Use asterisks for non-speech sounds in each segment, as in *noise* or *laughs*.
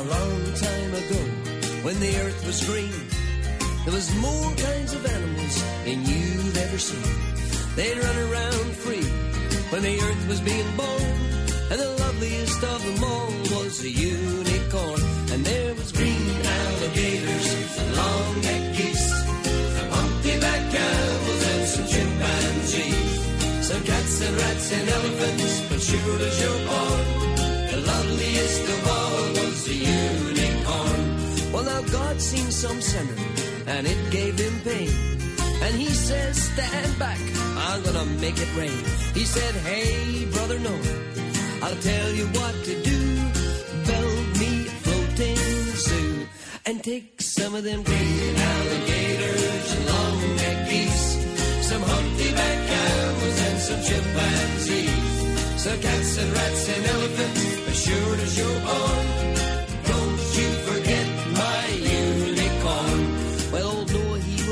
A long time ago, when the earth was green, there was more kinds of animals than you'd ever seen. They'd run around free when the earth was being born, and the loveliest of them all was a unicorn. And there was green alligators and long-necked geese, some humpty-back camels and some chimpanzees, some cats and rats and elephants, but sure as you're born, the loveliest of all the unicorn. Well, now God seen some sinner, and it gave him pain. And he says, stand back, I'm gonna make it rain. He said, hey, brother Noah, I'll tell you what to do. Build me a floating zoo and take some of them green alligators and long-necked geese, some humpty-back camels and some chimpanzees, some cats and rats and elephants, as sure as you're born.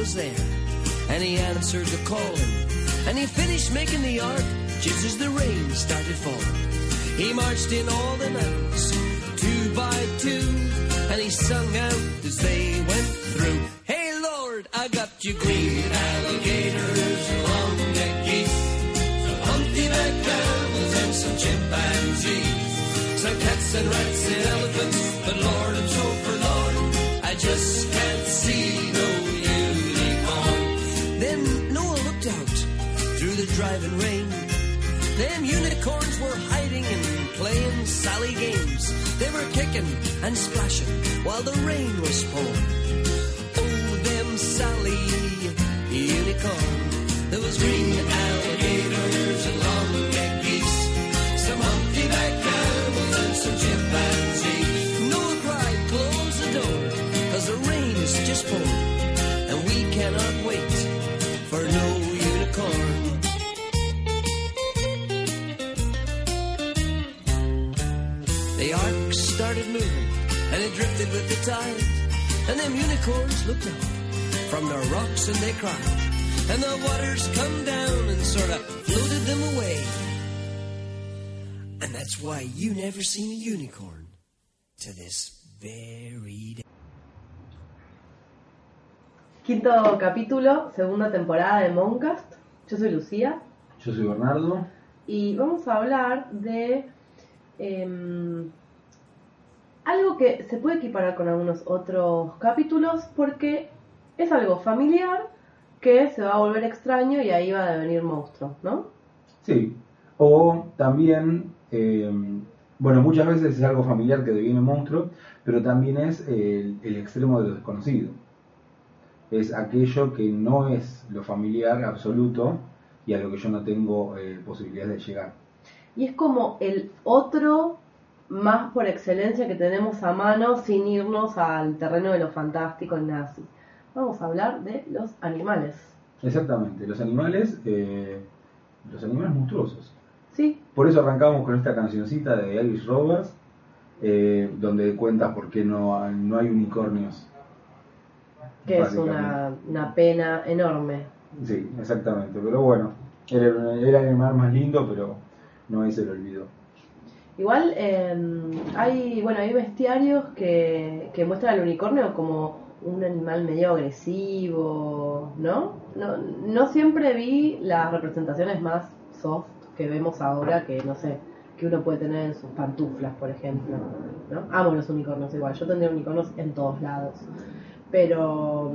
Was there, and he answered the calling, and he finished making the ark just as the rain started falling. He marched in all the mountains, two by two, and he sung out as they went through. Hey Lord, I got you green alligators and long-necked geese, some humpty-back camels and some chimpanzees, some cats and rats and elephants, driving rain. Them unicorns were hiding and playing sally games. They were kicking and splashing while the rain was pouring. Oh, them Sally unicorn. There was green alligators and long-necked geese, some humpty-back camels and some chimpanzees. Noah cried, close the door, cause the rain is just pouring, and we cannot wait drifted with the tide. And them unicorns looked up from their rocks and they cried. And the waters come down and sort of floated them away. And that's why you never seen a unicorn to this very day. Quinto capítulo, segunda temporada de Moncast. Yo soy Lucía Yo soy Bernardo. y vamos a hablar de em, algo que se puede equiparar con algunos otros capítulos porque es algo familiar que se va a volver extraño y ahí va a devenir monstruo, ¿no? Sí. O también, eh, bueno, muchas veces es algo familiar que deviene monstruo, pero también es el, el extremo de lo desconocido. Es aquello que no es lo familiar absoluto y a lo que yo no tengo eh, posibilidades de llegar. Y es como el otro más por excelencia que tenemos a mano sin irnos al terreno de lo fantástico y así. Vamos a hablar de los animales. Exactamente, los animales, eh, los animales monstruosos. Sí, Por eso arrancamos con esta cancioncita de Elvis Roberts, eh, donde cuenta por qué no, hay- no hay unicornios. que es una, una pena enorme. Sí, exactamente. Pero bueno, era, era el animal más lindo, pero no ahí se lo olvidó. Igual eh, hay, bueno, hay bestiarios que, que muestran al unicornio como un animal medio agresivo, ¿no? ¿no? No siempre vi las representaciones más soft que vemos ahora, que no sé, que uno puede tener en sus pantuflas, por ejemplo, ¿no? Amo los unicornios igual, yo tendría unicornios en todos lados. Pero,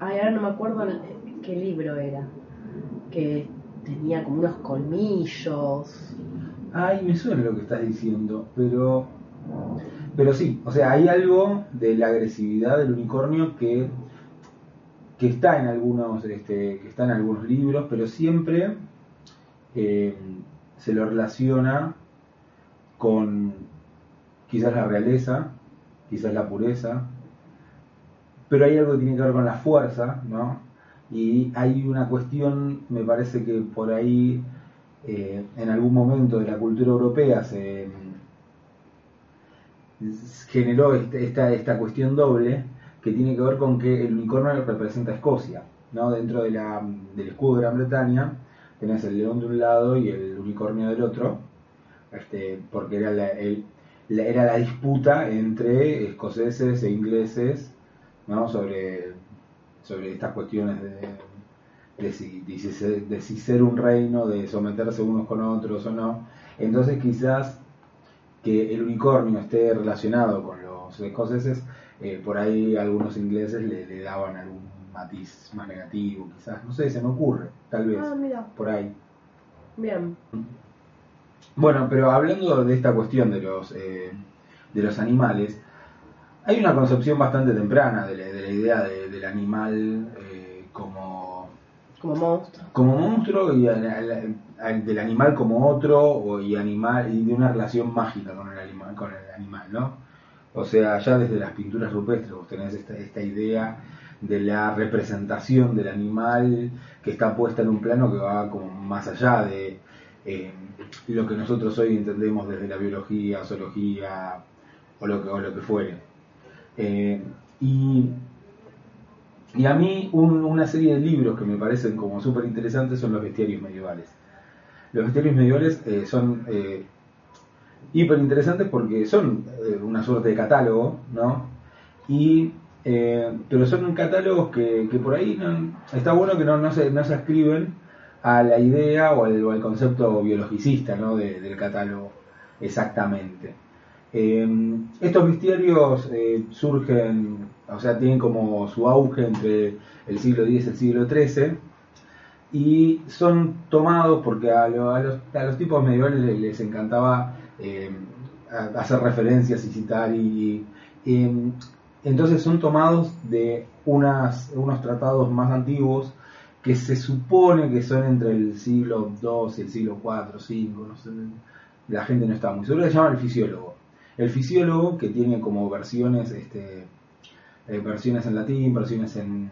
ay, ahora no me acuerdo qué libro era, que tenía como unos colmillos. Ay, me suena lo que estás diciendo, pero. Pero sí, o sea, hay algo de la agresividad del unicornio que, que está en algunos, este, que está en algunos libros, pero siempre eh, se lo relaciona con quizás la realeza, quizás la pureza, pero hay algo que tiene que ver con la fuerza, ¿no? Y hay una cuestión, me parece que por ahí eh, en algún momento de la cultura europea se generó este- esta, esta cuestión doble que tiene que ver con que el unicornio representa a Escocia, ¿no? Dentro de la, del escudo de Gran Bretaña tenés el león de un lado y el unicornio del otro, este, porque era la- era la disputa entre escoceses e ingleses ¿no? sobre, sobre estas cuestiones de, de, si, de si ser- de si ser un reino, de someterse unos con otros o no. Entonces quizás que el unicornio esté relacionado con los escoceses, eh, por ahí algunos ingleses le, le daban algún matiz más negativo, quizás, no sé, se me ocurre, tal vez, Ah, mira, por ahí. bien. Bueno, pero hablando de esta cuestión de los, eh, de los animales, hay una concepción bastante temprana de la, de la idea de- del animal como, monstruo. como monstruo y del animal como otro o, y animal y de una relación mágica con el animal, con el animal, ¿no? O sea, ya desde las pinturas rupestres vos tenés esta, esta idea de la representación del animal que está puesta en un plano que va como más allá de eh, lo que nosotros hoy entendemos desde la biología, zoología o lo que, o lo que fuere. Eh, y, y a mí un- una serie de libros que me parecen como súper interesantes son los bestiarios medievales. Los bestiarios medievales eh, son eh, hiper interesantes porque son eh, una suerte de catálogo, ¿no? Y, eh, pero son catálogos que, que por ahí está bueno que no, no, se, no se ascriben a la idea o al, concepto biologicista ¿no? de- del catálogo exactamente. Estos bestiarios surgen, o sea, tienen como su auge entre el siglo X y el siglo XIII y son tomados porque a, lo- a los, a los tipos medievales les, encantaba eh, hacer referencias y citar y, eh, entonces son tomados de unas, unos tratados más antiguos que se supone que son entre el siglo II y el siglo IV, V, no sé, la gente no está muy segura, se llama el fisiólogo. El fisiólogo que tiene como versiones, este, eh, versiones en latín, versiones en,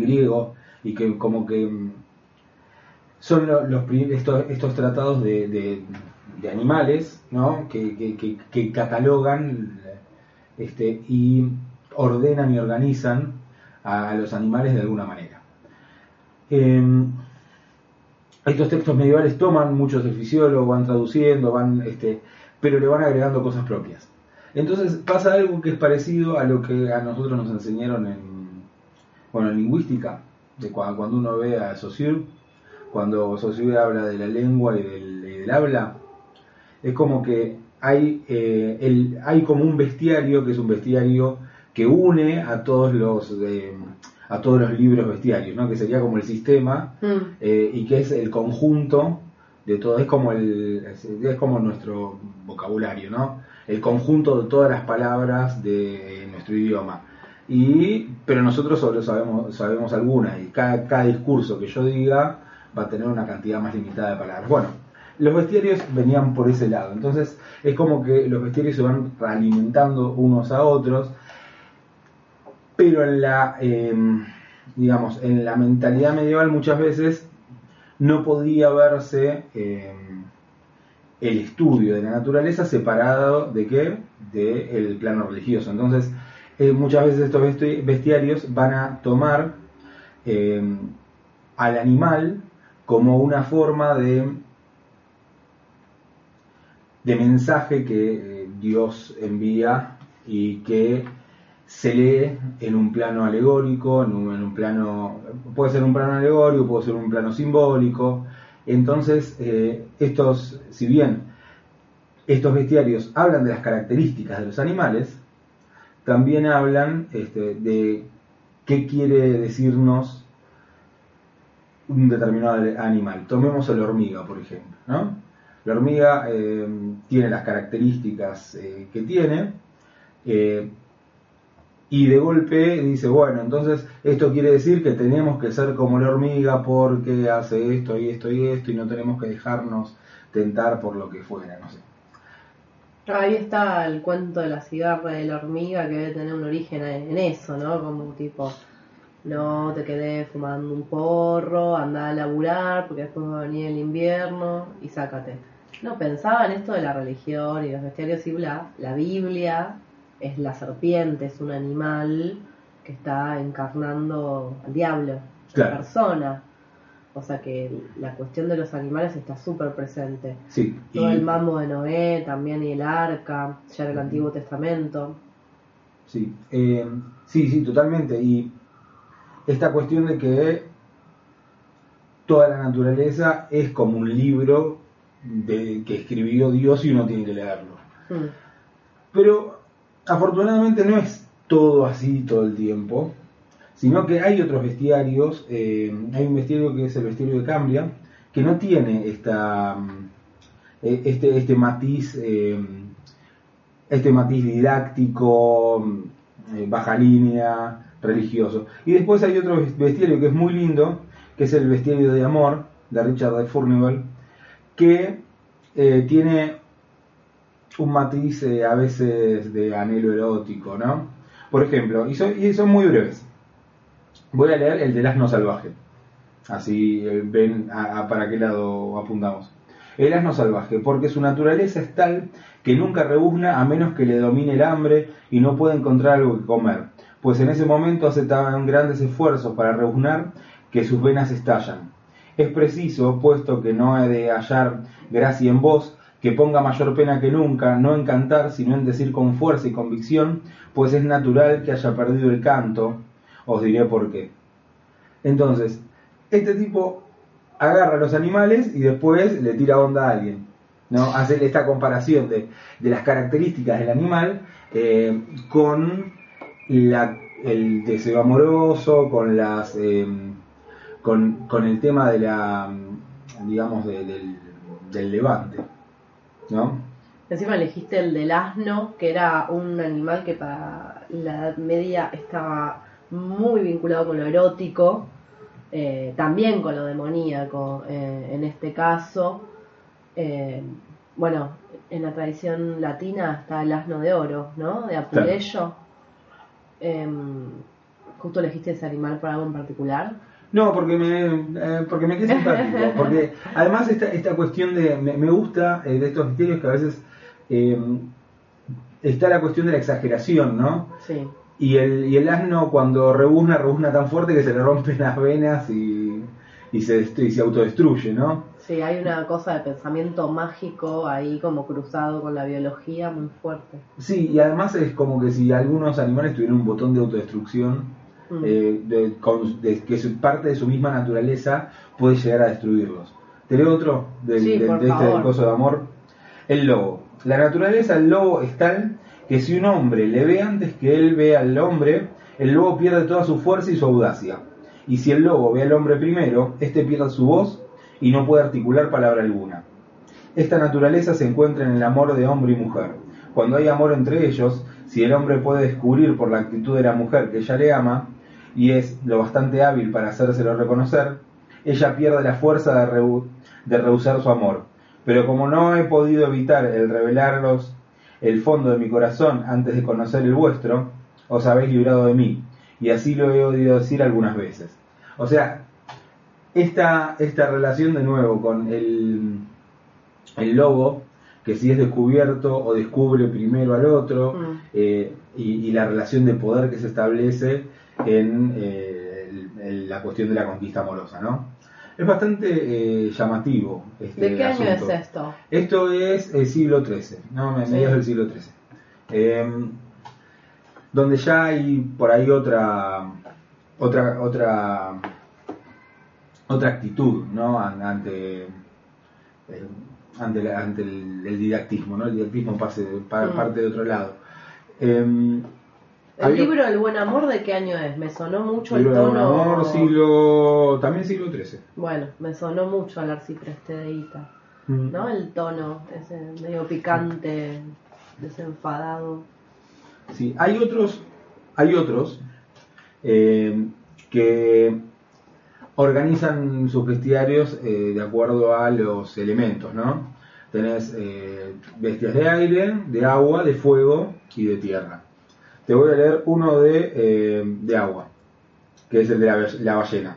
griego, y que como que mm, son lo- los, pri- estos, estos tratados de, animales, ¿no? Que catalogan este, y ordenan y organizan a los animales de alguna manera. Em, estos textos medievales toman muchos del fisiólogo, van traduciendo, van, este, pero le van agregando cosas propias. Entonces pasa algo que es parecido a lo que a nosotros nos enseñaron en, bueno, en lingüística, de cua- cuando uno ve a Saussure, cuando Saussure habla de la lengua y del, y del habla, es como que hay, eh, el, hay como un bestiario que es un bestiario que une a todos los eh, a todos los libros bestiarios, ¿no? que sería como el sistema Mm, eh, y que es el conjunto de todo, es como el es como nuestro vocabulario, ¿no? El conjunto de todas las palabras de nuestro idioma. Y pero nosotros solo sabemos sabemos algunas y cada, cada discurso que yo diga va a tener una cantidad más limitada de palabras. Bueno, los bestiarios venían por ese lado, entonces es como que los bestiarios se van alimentando unos a otros pero en la eh, digamos en la mentalidad medieval muchas veces no podía verse eh, el estudio de la naturaleza separado de qué del plano religioso entonces eh, muchas veces estos besti- bestiarios van a tomar eh, al animal como una forma de de mensaje que eh, Dios envía y que se lee en un plano alegórico, en un plano, puede ser un plano alegórico, puede ser un plano simbólico. Entonces, eh, estos, si bien estos bestiarios hablan de las características de los animales, también hablan este, de qué quiere decirnos un determinado animal. Tomemos a la hormiga, por ejemplo. La hormiga eh, tiene las características eh, que tiene. Y de golpe dice, bueno, entonces esto quiere decir que tenemos que ser como la hormiga porque hace esto y esto y esto y no tenemos que dejarnos tentar por lo que fuera, no sé. Ahí está el cuento de la cigarra de la hormiga que debe tener un origen en eso, ¿no? Como tipo, no te quedes fumando un porro, anda a laburar porque después va a venir el invierno y sácate. No, pensaba en esto de la religión y los bestiarios y. La Biblia es la serpiente, es un animal que está encarnando al diablo, Claro. la persona. O sea que la cuestión de los animales está súper presente. Sí. Todo y- el mambo de Noé también y el arca, ya en el Antiguo Testamento. Sí, eh, sí, sí, totalmente. Y esta cuestión de que toda la naturaleza es como un libro de, que escribió Dios y uno tiene que leerlo. Mm. Pero afortunadamente no es todo así todo el tiempo, sino que hay otros bestiarios. eh, hay un bestiario que es el bestiario de Cambria, que no tiene esta, mm, eh, este, este matiz. eh, este matiz didáctico, mm, baja línea, religioso. Y después hay otro bestiario que es muy lindo, que es el bestiario de amor, de Richard de Furnivall, que tiene un matiz eh, a veces de anhelo erótico, ¿no? Por ejemplo, y son, muy breves. Voy a leer el del asno salvaje. Así eh, ven a- para qué lado apuntamos. El asno salvaje, porque su naturaleza es tal que nunca rebuzna a menos que le domine el hambre y no puede encontrar algo que comer, pues en ese momento hace tan grandes esfuerzos para rebuznar que sus venas estallan. Es preciso, puesto que no he de hallar gracia en vos, que ponga mayor pena que nunca, no en cantar, sino en decir con fuerza y convicción, pues es natural que haya perdido el canto, os diré por qué. Entonces, este tipo agarra a los animales y después le tira onda a alguien. ¿no? Hace esta comparación de, las características del animal eh, con el deseo amoroso, con las eh, con, el tema de la digamos de- del, del levante. ¿No? Encima elegiste el del asno, que era un animal que para la Edad Media estaba muy vinculado con lo erótico, eh, también con lo demoníaco eh, en este caso. Eh, bueno, en la tradición latina está el asno de oro, ¿no? De Apuleyo. Em, ¿Justo elegiste ese animal por algo en particular? No, porque me, eh, porque me quedé simpático. *laughs* Porque además esta, esta cuestión de. Me, me gusta eh, de estos misterios que a veces eh, está la cuestión de la exageración, ¿no? Sí. Y el, y el asno cuando rebuzna, rebuzna tan fuerte que se le rompen las venas y, y se, y se autodestruye, ¿no? Sí, hay una cosa de pensamiento mágico ahí como cruzado con la biología muy fuerte. Sí, y además es como que si algunos animales tuvieran un botón de autodestrucción, Mm. eh, de, con- de- que su- parte de su misma naturaleza puede llegar a destruirlos. ¿Te leo otro del, Sí, del- de este del coso de amor? El lobo. La naturaleza del lobo es tal que si un hombre le ve antes que él ve al hombre, el lobo pierde toda su fuerza y su audacia. Y si el lobo ve al hombre primero, éste pierde su voz y no puede articular palabra alguna. Esta naturaleza se encuentra en el amor de hombre y mujer. Cuando hay amor entre ellos, si el hombre puede descubrir por la actitud de la mujer que ella le ama, y es lo bastante hábil para hacérselo reconocer, ella pierde la fuerza de, rehu- de rehusar su amor. Pero como no he podido evitar el revelarlos el fondo de mi corazón antes de conocer el vuestro, os habéis librado de mí, y así lo he oído decir algunas veces. O sea, esta, esta relación de nuevo con el, el lobo, que si es descubierto o descubre primero al otro, Mm. eh, y, y la relación de poder que se establece en eh, el- el- la cuestión de la conquista amorosa, ¿no? Es bastante eh, llamativo. Este ¿De qué año es esto? Esto es el siglo XIII, ¿no? Sí. mediados del siglo XIII. Eh, donde ya hay por ahí otra otra otra otra actitud, ¿no? An- Ante eh, ante, la- ante el, el didactismo, ¿no? El didactismo pase, pa- Mm. parte de otro lado. Eh, ¿El había- libro El Buen Amor de qué año es? Me sonó mucho el libro de tono. amor, siglo, también siglo XIII. Bueno, me sonó mucho al arcipreste de Ita. Mm. ¿No? El tono, ese medio picante, desenfadado. Sí, hay otros, hay otros eh, que organizan sus bestiarios eh, de acuerdo a los elementos, ¿no? Tenés eh, bestias de aire, de agua, de fuego y de tierra. Te voy a leer uno de, eh, de agua, que es el de la, la ballena.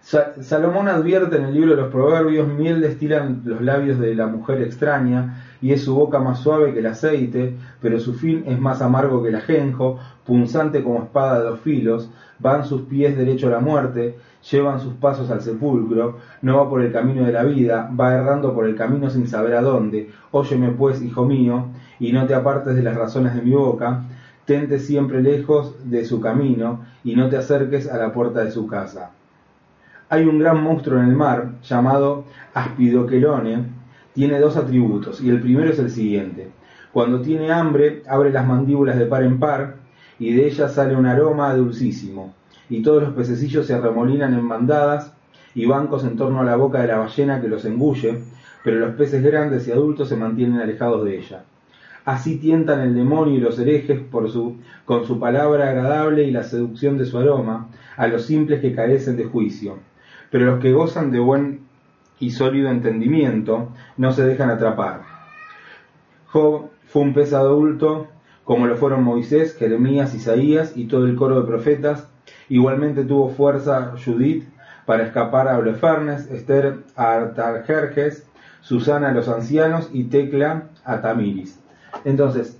Sa- Salomón advierte en el libro de los Proverbios, miel destilan los labios de la mujer extraña, y es su boca más suave que el aceite, pero su fin es más amargo que el ajenjo, punzante como espada de dos filos, van sus pies derecho a la muerte, llevan sus pasos al sepulcro, no va por el camino de la vida, va errando por el camino sin saber a dónde. Óyeme pues, hijo mío, y no te apartes de las razones de mi boca, tente siempre lejos de su camino, y no te acerques a la puerta de su casa. Hay un gran monstruo en el mar llamado Aspidoquelone. Tiene dos atributos y el primero es el siguiente. Cuando tiene hambre, abre las mandíbulas de par en par y de ellas sale un aroma dulcísimo. Y todos los pececillos se arremolinan en bandadas y bancos en torno a la boca de la ballena que los engulle, pero los peces grandes y adultos se mantienen alejados de ella. Así tientan el demonio y los herejes con su palabra agradable y la seducción de su aroma a los simples que carecen de juicio. Pero los que gozan de buen y sólido entendimiento no se dejan atrapar. Job fue un pez adulto, como lo fueron Moisés, Jeremías, Isaías y todo el coro de profetas. Igualmente tuvo fuerza Judith para escapar a Holofernes, Esther a Artajerjes, Susana a los ancianos y Tecla a Tamiris. Entonces,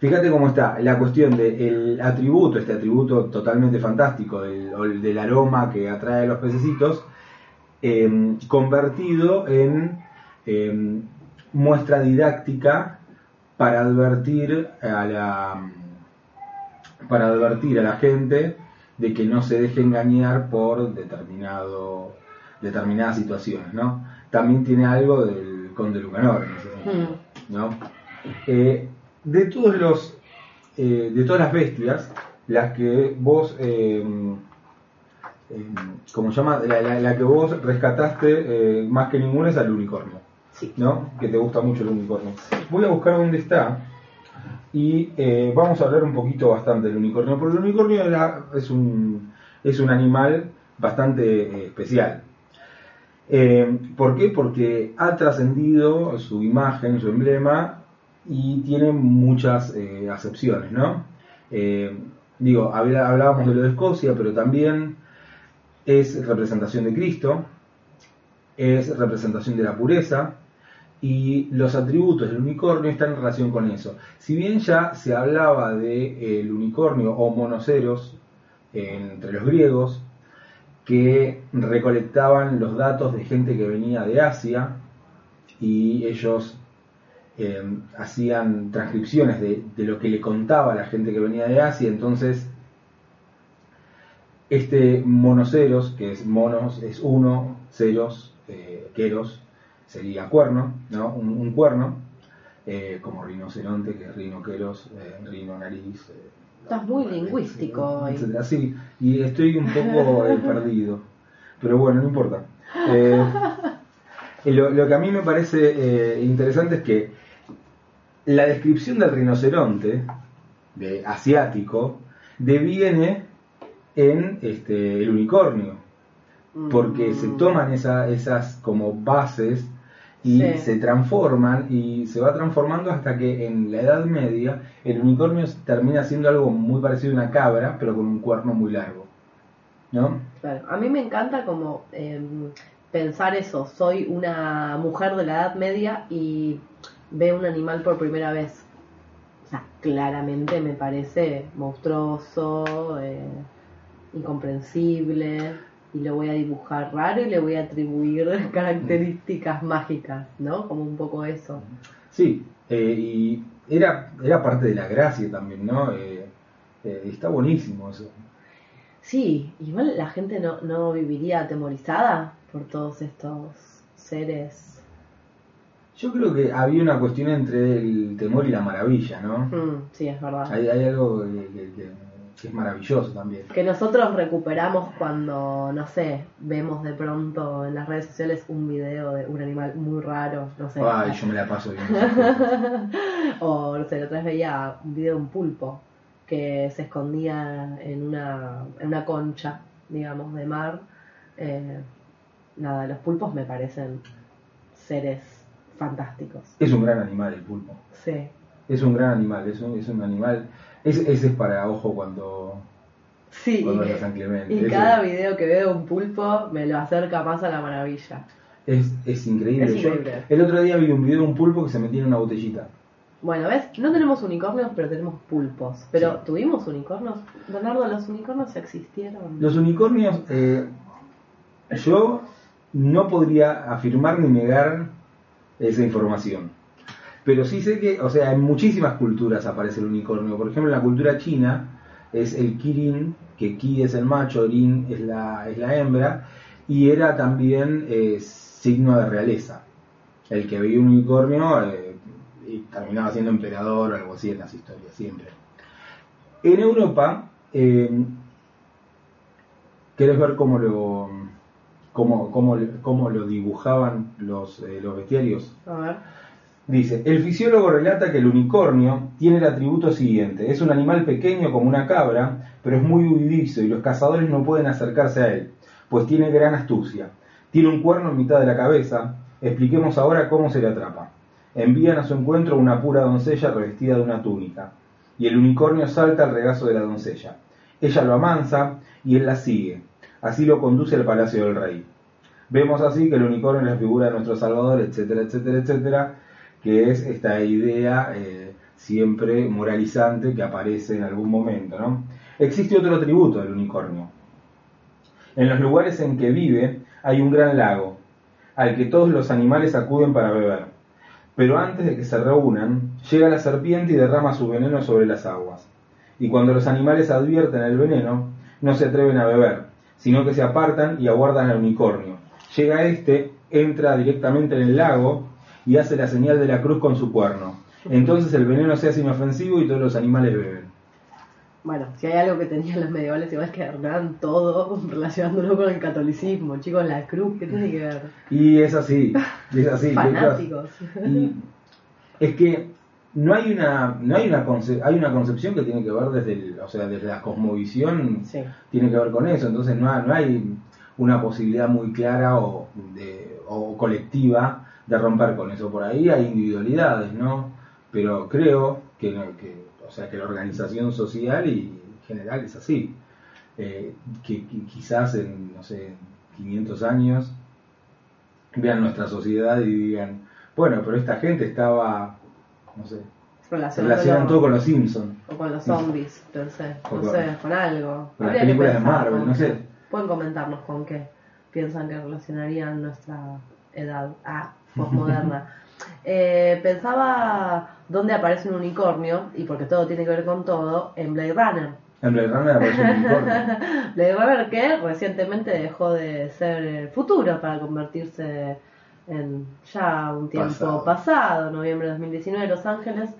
fíjate cómo está la cuestión del atributo, este atributo totalmente fantástico del, aroma que atrae a los pececitos, eh, convertido en eh, muestra didáctica para advertir a la para advertir a la gente de que no se deje engañar por determinado determinadas situaciones, ¿no? También tiene algo del Conde Lucanor en ese sentido, ¿no? Eh, de todos los eh, de todas las bestias, las que vos eh, como llama, la, la- la que vos rescataste más que ninguna es al unicornio, ¿no? Que te gusta mucho el unicornio. Voy a buscar dónde está y eh, vamos a hablar un poquito bastante del unicornio, porque el unicornio es, un, es un animal bastante eh, especial. Eh, ¿Por qué? Porque ha trascendido su imagen, su emblema, y tiene muchas acepciones, ¿no? Digo, hablábamos de lo de Escocia, pero también es representación de Cristo, es representación de la pureza, y los atributos del unicornio están en relación con eso. Si bien ya se hablaba del unicornio o monoceros eh, entre los griegos, que recolectaban los datos de gente que venía de Asia y ellos eh, hacían transcripciones de, de lo que le contaba la gente que venía de Asia, entonces este monoceros, que es monos, es uno, ceros, eh, queros, sería cuerno, ¿no? Un, un cuerno, eh, como rinoceronte, que es rinoqueros, eh, rino nariz. eh, Estás muy lingüístico hoy. Sí, y estoy un poco *laughs* perdido. Pero bueno, no importa. Lo, lo que a mí me parece interesante es que la descripción del rinoceronte de asiático deviene en este, el unicornio porque se Mm. toman esa- esas como bases y Sí. se transforman y se va transformando hasta que en la Edad Media el unicornio termina siendo algo muy parecido a una cabra, pero con un cuerno muy largo. ¿No? Claro. A mí me encanta como em, pensar eso. Soy una mujer de la Edad Media y veo un animal por primera vez. O sea, claramente me parece monstruoso, eh, incomprensible, y lo voy a dibujar raro y le voy a atribuir *laughs* características mágicas, ¿no? Como un poco eso. Sí, eh, y era, era parte de la gracia también, ¿no? Eh, eh, está buenísimo eso. Sí, igual la gente no, no viviría atemorizada por todos estos seres. Yo creo que había una cuestión entre el temor y la maravilla, ¿no? Mm, sí, es verdad. Hay, hay algo que, que- que- que es maravilloso también. que nosotros recuperamos cuando, no sé, vemos de pronto en las redes sociales un video de un animal muy raro, no sé. Ay, yo me la paso bien. *laughs* o, no sé, la otra vez veía un video de un pulpo que se escondía en una, en una concha, digamos, de mar. Eh, nada, los pulpos me parecen seres fantásticos. Es un gran animal el pulpo. Sí. Es un gran animal, es un, es un animal. Es, ese es para ojo cuando. Sí, Cuando y, San Clemente. y cada video que veo de un pulpo me lo acerca más a la maravilla. es, es increíble. Es Yo increíble. el otro día vi un video de un pulpo que se metía en una botellita. Bueno, ¿ves? No tenemos unicornios, pero tenemos pulpos. Pero Sí. tuvimos unicornios. Leonardo, ¿los unicornios existieron? Los unicornios, eh, yo no podría afirmar ni negar esa información. Pero sí sé que, o sea, en muchísimas culturas aparece el unicornio. Por ejemplo, en la cultura china es el kirin, que ki es el macho, rin es la, es la hembra, y era también eh, signo de realeza. El que veía un unicornio eh, y terminaba siendo emperador o algo así en las historias, siempre. En Europa, eh, ¿querés ver cómo lo, cómo, cómo, cómo lo dibujaban los, eh, los bestiarios? A ver. Dice, el fisiólogo relata que el unicornio tiene el atributo siguiente. Es un animal pequeño como una cabra, pero es muy huidizo y los cazadores no pueden acercarse a él, pues tiene gran astucia. Tiene un cuerno en mitad de la cabeza. Expliquemos ahora cómo se le atrapa. Envían a su encuentro una pura doncella revestida de una túnica, y el unicornio salta al regazo de la doncella. Ella lo amansa y él la sigue. Así lo conduce al palacio del rey. Vemos así que el unicornio es la figura de nuestro Salvador, etcétera, etcétera, etcétera, que es esta idea eh, siempre moralizante que aparece en algún momento. ¿no? Existe otro atributo del unicornio. En los lugares en que vive hay un gran lago, al que todos los animales acuden para beber. Pero antes de que se reúnan, llega la serpiente y derrama su veneno sobre las aguas. Y cuando los animales advierten el veneno, no se atreven a beber, sino que se apartan y aguardan al unicornio. Llega este, entra directamente en el lago y hace la señal de la cruz con su cuerno. Entonces el veneno se hace inofensivo y todos los animales beben. Bueno, si hay algo que tenían los medievales, igual que Hernán todo *laughs* relacionándolo con el catolicismo. Chicos, la cruz, ¿qué tiene que ver? Y es así, *laughs* es así. Fanáticos. Y es que no hay una, no hay una, conce- hay una concepción que tiene que ver desde, el- o sea, desde la cosmovisión, Sí. tiene que ver con eso. Entonces no no hay una posibilidad muy clara o, de, o colectiva de romper con eso. Por ahí hay individualidades, ¿no? Pero creo que, que, o sea, que la organización social y en general es así. Eh, que, que quizás en, no sé, 500 años vean nuestra sociedad y digan, bueno, pero esta gente estaba, no sé, relacionan todo con los Simpsons. O con los zombies, No con- sé, con algo. con las películas de Marvel, no sé. Pueden comentarnos con qué piensan que relacionarían nuestra edad. Ah, posmoderna. *laughs* eh, pensaba dónde aparece un unicornio, y porque todo tiene que ver con todo, en Blade Runner. En Blade Runner aparece un unicornio. *laughs* Blade Runner que recientemente dejó de ser el futuro para convertirse en ya un tiempo Pasado. pasado, noviembre de 2019, Los Ángeles.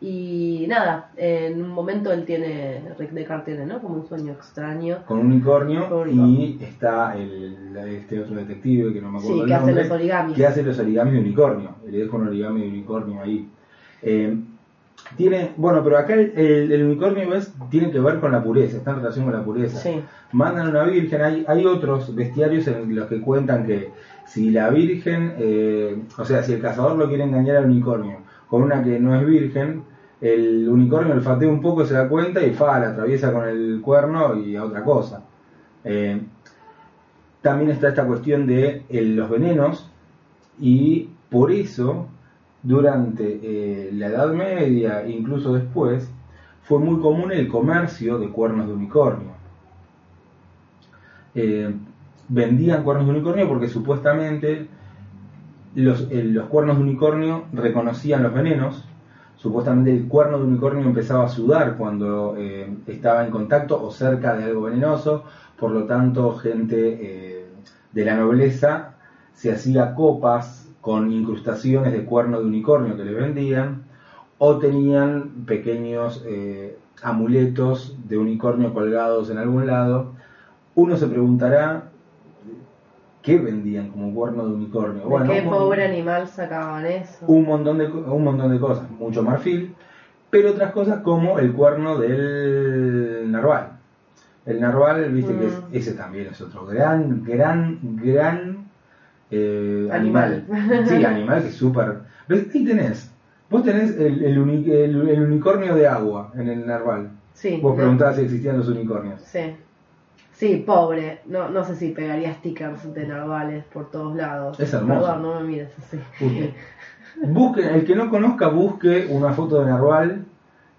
Y nada, en un momento él tiene, Rick Deckard tiene, ¿no? Como un sueño extraño. Con un unicornio Con un y está el, este otro detective que no me acuerdo Sí, el que hace los origamis. que hace los origamis de unicornio. Le dejo un origami de unicornio ahí. Eh, tiene, bueno, pero acá el, el- el unicornio ¿ves? tiene que ver con la pureza, está en relación con la pureza. Sí. Mandan a una virgen, hay, hay otros bestiarios en los que cuentan que si la virgen, eh, o sea, si el cazador lo quiere engañar al unicornio con una que no es virgen, el unicornio olfatea un poco, se da cuenta y fa, la atraviesa con el cuerno y a otra cosa. Eh, también está esta cuestión de eh, los venenos y por eso durante eh, la Edad Media, incluso después, fue muy común el comercio de cuernos de unicornio. Vendían cuernos de unicornio porque supuestamente los, eh, los cuernos de unicornio reconocían los venenos. Supuestamente el cuerno de unicornio empezaba a sudar cuando eh, estaba en contacto o cerca de algo venenoso. Por lo tanto, gente eh, de la nobleza se hacía copas con incrustaciones de cuerno de unicornio que le vendían o tenían pequeños amuletos de unicornio colgados en algún lado. Uno se preguntará qué vendían como cuerno de unicornio. ¿De qué pobre animal sacaban eso? un montón de un montón de cosas, mucho marfil, pero otras cosas como el cuerno del narval. El narval, viste que es- Mm. ese también es otro gran, gran, gran eh, animal. Animal. Sí, *laughs* animal que es súper. Ahí tenés. Vos tenés el, el uni- el- el unicornio de agua en el narval. Sí. Vos preguntabas si existían los unicornios. Sí. Sí, pobre. No, no sé si pegaría stickers de narvales por todos lados. Es hermoso. Perdón, no me mires así. Busque. *laughs* Busque, el que no conozca, busque una foto de narval.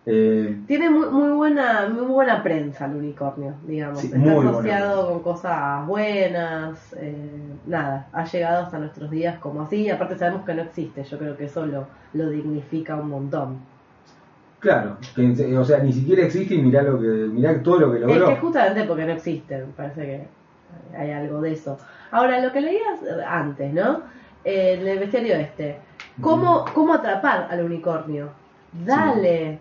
eh, Tiene muy, muy buena muy buena prensa el unicornio, digamos. Sí, Está asociado con cosas buenas. eh, nada, ha llegado hasta nuestros días como así. Y aparte sabemos que no existe. Yo creo que eso lo, lo dignifica un montón. Claro, que, o sea, ni siquiera existe y mirá, lo que, mirá todo lo que Es logró. que justamente porque no existe, me parece que hay algo de eso. Ahora, lo que leías antes, ¿no? Eh, en el bestiario este. ¿Cómo, ¿Cómo atrapar al unicornio? Dale.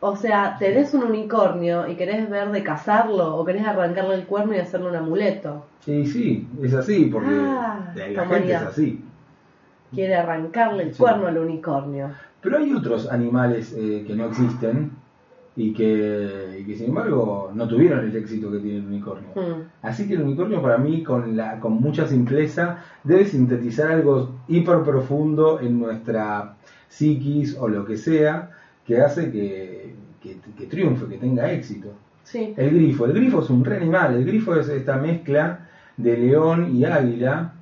O sea, tenés un unicornio y querés ver de cazarlo o querés arrancarle el cuerno y hacerle un amuleto. Sí, sí, es así, porque Ah, la, gente es así. Quiere arrancarle el Sí. cuerno al unicornio. Pero hay otros animales eh, que no existen y que, y que, sin embargo, no tuvieron el éxito que tiene el unicornio. Hmm. Así que el unicornio para mí, con, la, con mucha simpleza, debe sintetizar algo hiper profundo en nuestra psiquis o lo que sea, que hace que, que, que triunfe, que tenga éxito. Sí. El grifo, el grifo es un re animal, el grifo es esta mezcla de león y águila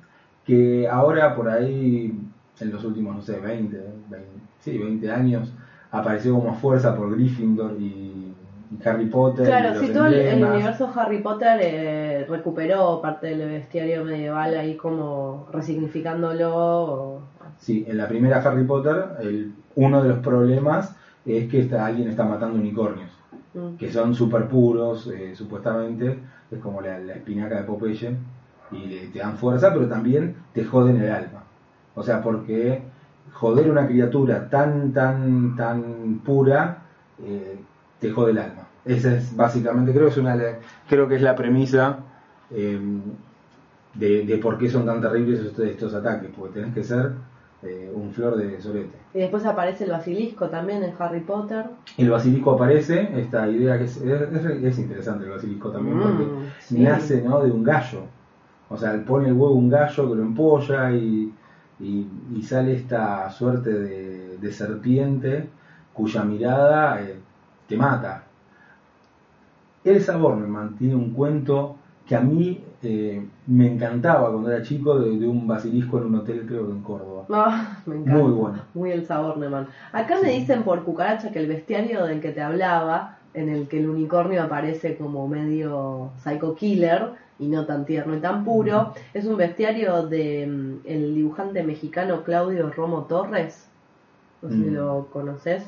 que ahora por ahí, en los últimos, no sé, 20, 20, sí, 20 años, apareció como fuerza por Gryffindor y, y Harry Potter. Claro, sí, todo el, universo Harry Potter eh, recuperó parte del bestiario medieval ahí como resignificándolo. o- Sí, en la primera Harry Potter, el, uno de los problemas es que está, alguien está matando unicornios, Mm. que son súper puros, eh, supuestamente, es como la, la espinaca de Popeye, y le- te dan fuerza, pero también te joden el alma. O sea, porque joder una criatura tan, tan, tan pura, eh, te jode el alma. Esa es básicamente, creo que es, una, creo que es la premisa eh, de, de por qué son tan terribles estos, estos ataques, porque tenés que ser eh, un flor de sorete. Y después aparece el basilisco también en Harry Potter. El basilisco aparece, esta idea que es, es, es- es interesante el basilisco también, Mm, porque sí. nace ¿no? de un gallo. O sea, pone el huevo un gallo que lo empolla y, y, y sale esta suerte de, de serpiente cuya mirada eh, te mata. El Saborneman tiene un cuento que a mí eh, me encantaba cuando era chico de, de un basilisco en un hotel, creo que en Córdoba. Ah, me encanta. Muy bueno. Muy el sabor, Neman. Acá me dicen por cucaracha que el bestiario del que te hablaba, en el que el unicornio aparece como medio psycho killer y no tan tierno y tan puro, es un bestiario de mm, el dibujante mexicano Claudio Romo Torres. No sé si Mm. lo conoces.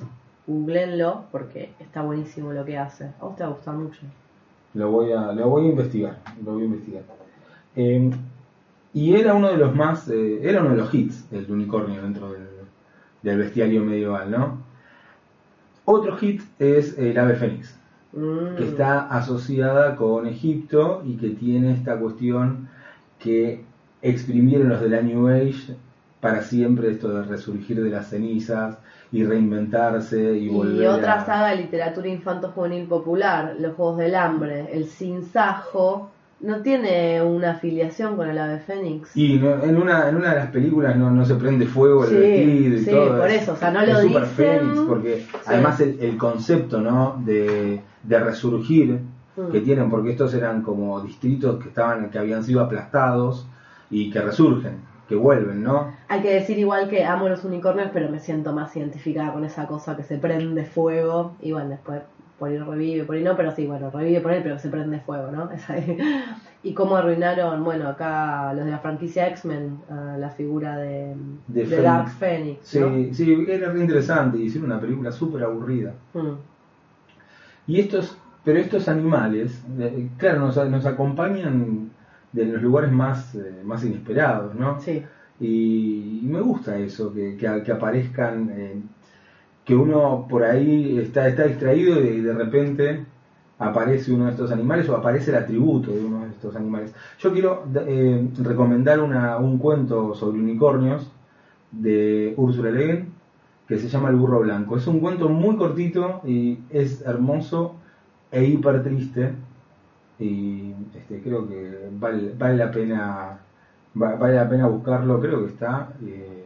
Googleenlo porque está buenísimo lo que hace. A vos te va a gustar mucho. Lo voy a, lo voy a investigar, lo voy a investigar. Eh, y era uno de los más, eh, era uno de los hits del unicornio dentro del, del bestiario medieval, ¿no? Otro hit es el ave fénix, Mm. que está asociada con Egipto y que tiene esta cuestión que exprimieron los de la New Age para siempre esto de resurgir de las cenizas y reinventarse y volver Y otra a... saga de literatura infanto-juvenil popular, Los Juegos del Hambre, El Sinsajo, no tiene una afiliación con el ave fénix. Y no- en, una, en una de las películas no, no se prende fuego el Sí, vestido y sí, todo. por es- eso, o sea, no es lo super dicen. fénix, porque Sí. además el, el concepto ¿no? de, de resurgir Mm. que tienen, porque estos eran como distritos que estaban que habían sido aplastados y que resurgen, que vuelven, ¿no? Hay que decir igual que amo los unicornios, pero me siento más identificada con esa cosa que se prende fuego. Y bueno, después por ahí revive, por ahí no, pero sí, bueno, revive por ahí, pero se prende fuego, ¿no? *laughs* Y cómo arruinaron, bueno, acá los de la franquicia X-Men, ah, la figura de, De. Dark Phoenix, Sí, ¿no? sí, era re interesante, hicieron una película súper aburrida. Mm. Y estos, pero estos animales, eh, claro, nos, nos acompañan de los lugares más, eh, más inesperados, ¿no? Sí. Y, y me gusta eso, que, que, que aparezcan, eh, que uno por ahí está, distraído y de repente aparece uno de estos animales o aparece el atributo de uno de estos animales. Yo quiero eh, recomendar un cuento sobre unicornios de Úrsula Le Guin que se llama El burro blanco. Es un cuento muy cortito y es hermoso e hiper triste y este, creo que vale, la pena va- vale la pena buscarlo, creo que está eh,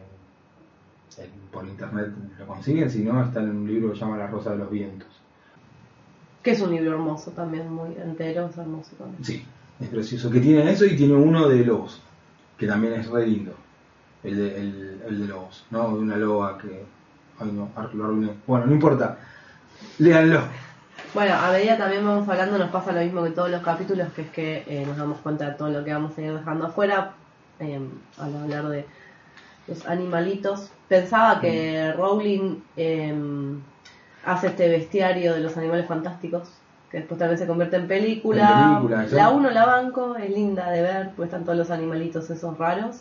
por internet lo consiguen, si no está en un libro que se llama La Rosa de los Vientos. Que es un libro hermoso también, muy entero, es hermoso también. Sí, es precioso. Que tiene eso y tiene uno de lobos, que también es re lindo. El de, el, el de lobos, ¿no? De una loba que. Ay, no, ar- lo arruiné. Bueno, no importa. Léanlo. Bueno, a medida también vamos hablando, nos pasa lo mismo que todos los capítulos, que es que eh, nos damos cuenta de todo lo que vamos a ir dejando afuera eh, al hablar de los animalitos. Pensaba que Rowling eh, hace este bestiario de los animales fantásticos, que después también se convierte en película. En película, sí. la 1 la banco, es linda de ver, porque están todos los animalitos esos raros.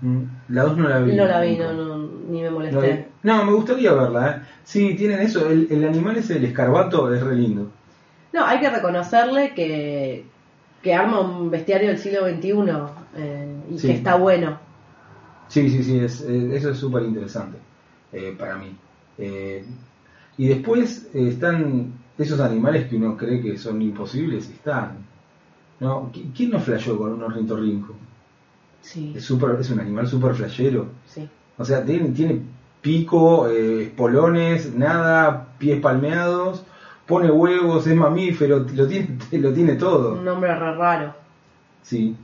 Mm, La 2 no la vi. No la vi, nunca. no, no, ni me molesté. no, me gustaría verla, ¿eh? Sí, tienen eso. El, el animal ese, el escarbato, es re lindo. No, hay que reconocerle que, que arma un bestiario del siglo XXI eh, y Sí. que está bueno. Sí, sí, sí, es, eh, eso es súper interesante eh, para mí. Eh, y después están esos animales que uno cree que son imposibles, están. ¿no? ¿Qui- ¿Quién no flasheó con un ornitorrinco? Sí, Es, súper- es un animal súper flashero. sí. O sea, tiene, tiene pico, eh, espolones, nada, pies palmeados, pone huevos, es mamífero, lo tiene, *laughs* lo tiene todo. Un nombre re raro. Sí,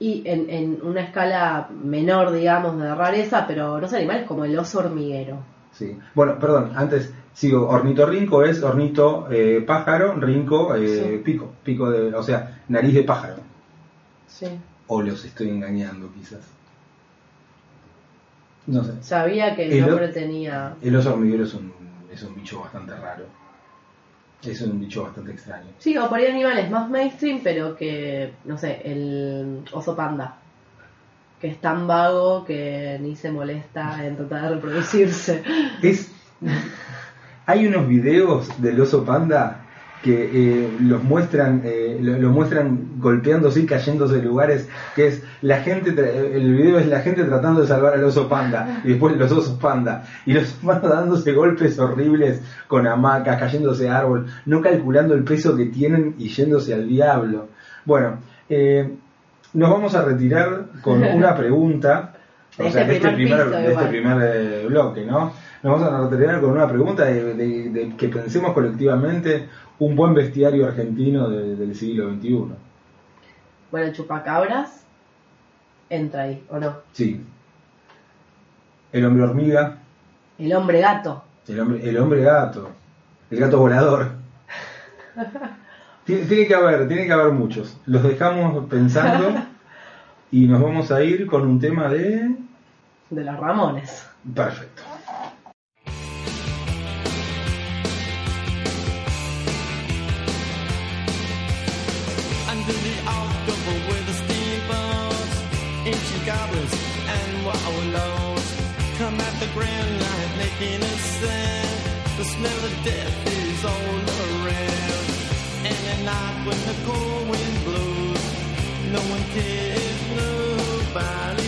Y en, en una escala menor, digamos, de rareza, pero los animales como el oso hormiguero. sí. Bueno, perdón, antes sigo. Ornitorrinco es ornito eh, pájaro, rinco eh, Sí. pico, pico de, o sea, nariz de pájaro. Sí. O los estoy engañando quizás. No sé. Sabía que el, El nombre tenía... El oso hormiguero es un, es un bicho bastante raro. Es un bicho bastante extraño. Sí, o por ahí animales más mainstream, pero que, no sé, el oso panda. Que es tan vago que ni se molesta en tratar de reproducirse. Es, hay unos videos del oso panda que eh, los muestran, eh, lo, lo muestran golpeándose y cayéndose de lugares, que es la gente, el video es la gente tratando de salvar al oso panda y después los osos panda y los osos *laughs* panda dándose golpes horribles con hamacas, cayéndose de árbol, no calculando el peso que tienen y yéndose al diablo. Bueno, eh, nos vamos a retirar con *laughs* una pregunta. O De sea, este de este primer de este primer eh, bloque, ¿no? Nos vamos a retirar con una pregunta de, de- de que pensemos colectivamente un buen bestiario argentino de- del siglo XXI. Bueno, el chupacabras entra ahí, ¿o no? Sí. El hombre hormiga, El hombre gato. el hombre, el hombre gato, el gato volador. *laughs* Tiene, tiene que haber, tiene que haber muchos. Los dejamos pensando *laughs* y nos vamos a ir con un tema de... De los Ramones. Perfecto. Smell of death is all around. And at night when the cold wind blows, no one cares, nobody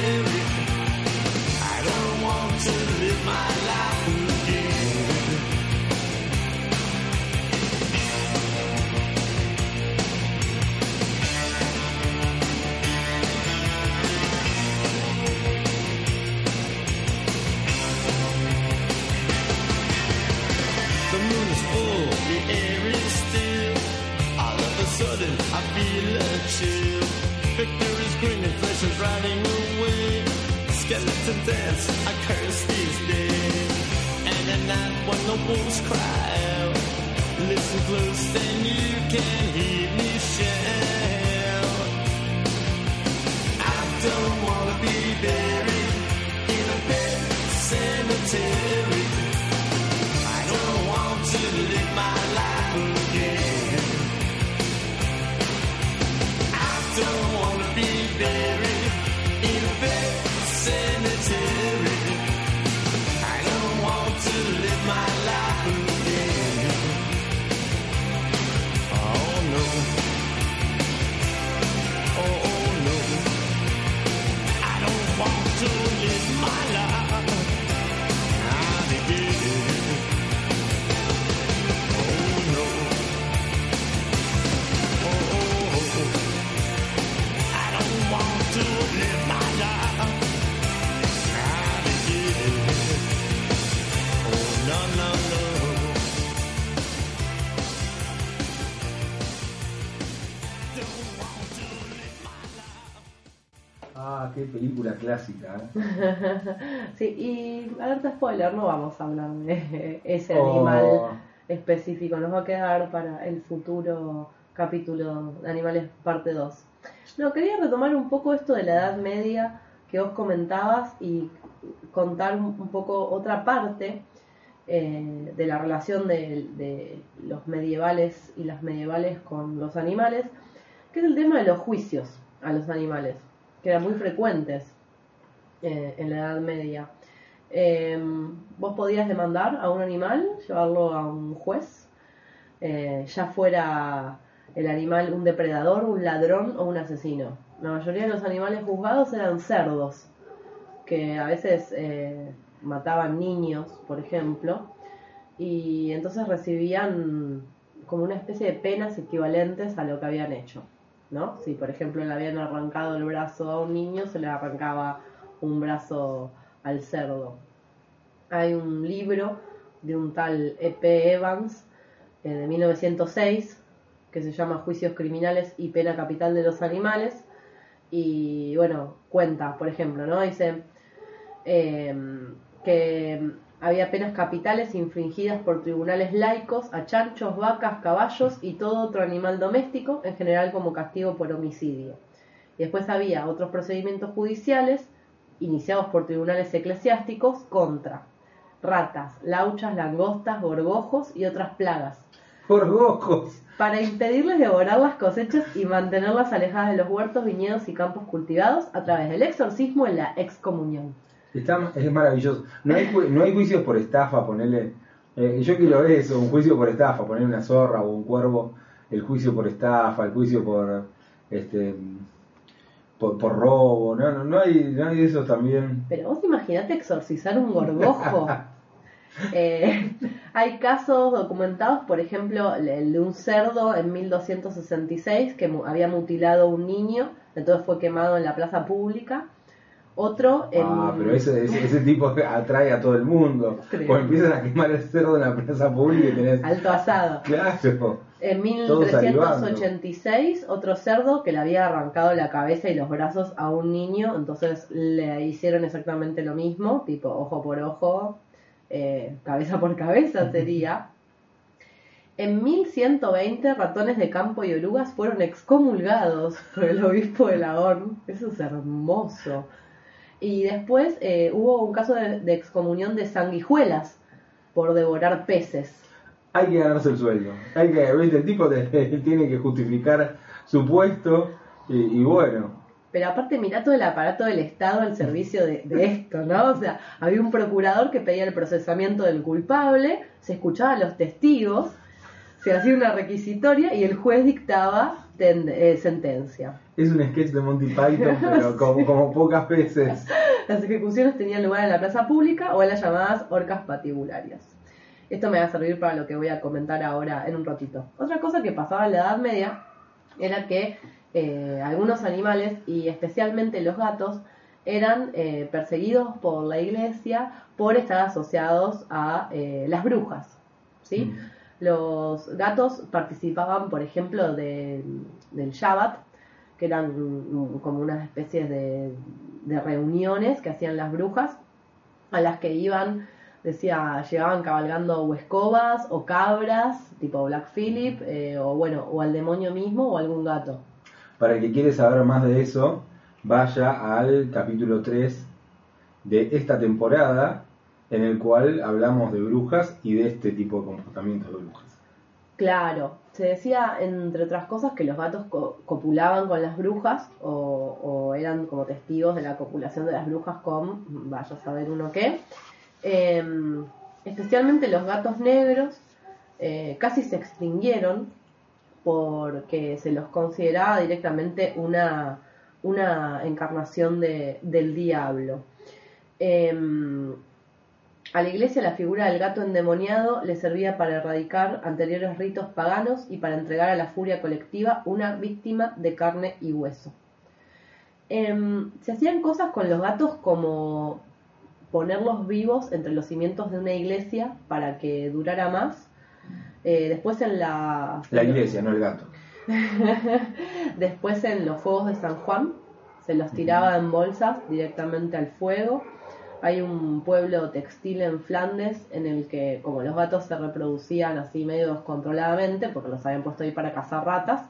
feel a chill. Victor is grinning flesh is riding away. Skeleton dance, I curse these days. And at night when the wolves cry out, listen close, then you can hear me shout. Ah, qué película clásica. ¿eh? *laughs* sí, y alerta spoiler, no vamos a hablar de *laughs* ese Oh. animal específico, nos va a quedar para el futuro capítulo de Animales parte 2. No, quería retomar un poco esto de la Edad Media que vos comentabas y contar un un poco otra parte eh, de la relación de, de los medievales y las medievales con los animales, que es el tema de los juicios a los animales, que eran muy frecuentes eh, en la Edad Media. Eh, vos podías demandar a un animal, llevarlo a un juez, eh, ya fuera el animal un depredador, un ladrón o un asesino. La mayoría de los animales juzgados eran cerdos, que a veces eh, mataban niños, por ejemplo, y entonces recibían como una especie de penas equivalentes a lo que habían hecho. ¿No? Si por ejemplo le habían arrancado el brazo a un niño, se le arrancaba un brazo al cerdo. Hay un libro de un tal E.P. Evans eh, de 1906 que se llama Juicios Criminales y Pena Capital de los Animales y bueno, cuenta, por ejemplo, ¿no? Dice eh, que había penas capitales infringidas por tribunales laicos a chanchos, vacas, caballos y todo otro animal doméstico, en general como castigo por homicidio. Y después había otros procedimientos judiciales iniciados por tribunales eclesiásticos contra ratas, lauchas, langostas, gorgojos y otras plagas, Gorgojos. para impedirles devorar las cosechas y mantenerlas alejadas de los huertos, viñedos y campos cultivados a través del exorcismo y la excomunión. Está, es maravilloso. No hay, no hay juicios por estafa, ponerle. eh, yo quiero eso, un juicio por estafa, poner una zorra o un cuervo, el juicio por estafa, el juicio por este por, por robo, no, no, no hay, no hay de esos también. Pero vos imaginate exorcizar un gorgojo. *laughs* Eh, hay casos documentados, por ejemplo, el de un cerdo en 1266 que había mutilado a un niño, entonces fue quemado en la plaza pública. Otro en... Ah, pero ese, ese, ese tipo *laughs* atrae a todo el mundo. Creo. Porque empiezan a quemar el cerdo en la plaza pública y tenés. Alto asado. Claro. En Todos 1386, otro cerdo que le había arrancado la cabeza y los brazos a un niño, entonces le hicieron exactamente lo mismo, tipo ojo por ojo, eh, cabeza por cabeza *laughs* sería. En 1120, ratones de campo y orugas fueron excomulgados por el obispo de Lahorn. Eso es hermoso. Y después eh, hubo un caso de, de excomunión de sanguijuelas por devorar peces. Hay que ganarse el sueldo. Hay que, ¿viste? El tipo te- *laughs* tiene que justificar su puesto y, y bueno. Pero aparte, mirá todo el aparato del Estado al servicio de, de esto, ¿no? O sea, había un procurador que pedía el procesamiento del culpable, se escuchaban los testigos, se hacía una requisitoria y el juez dictaba ten- eh, sentencia. Es un sketch de Monty Python, pero *laughs* como, como pocas veces. Las ejecuciones tenían lugar en la plaza pública o en las llamadas orcas patibularias. Esto me va a servir para lo que voy a comentar ahora en un ratito. Otra cosa que pasaba en la Edad Media era que eh, algunos animales, y especialmente los gatos, eran eh, perseguidos por la iglesia por estar asociados a eh, las brujas. ¿sí? Los gatos participaban, por ejemplo, de- del Shabbat, que eran como unas especies de, reuniones que hacían las brujas, a las que iban, decía, llevaban cabalgando o o cabras, tipo Black Phillip, eh, o bueno, o al demonio mismo o algún gato. Para el que quiere saber más de eso, vaya al capítulo 3 de esta temporada, en el cual hablamos de brujas y de este tipo de comportamientos de brujas. Claro, se decía, entre otras cosas, que los gatos co- copulaban con las brujas o, o eran como testigos de la copulación de las brujas con, vaya a saber uno qué. Em, especialmente los gatos negros eh, casi se extinguieron porque se los consideraba directamente una, una encarnación de- del diablo. Em, a la iglesia la figura del gato endemoniado le servía para erradicar anteriores ritos paganos y para entregar a la furia colectiva una víctima de carne y hueso. Em, se hacían cosas con los gatos como ponerlos vivos entre los cimientos de una iglesia para que durara más. Eh, después en la... La iglesia, no el gato. *laughs* Después en los fuegos de San Juan se los tiraba en bolsas directamente al fuego. Hay un pueblo textil en Flandes en el que, como los gatos se reproducían así medio descontroladamente, porque los habían puesto ahí para cazar ratas,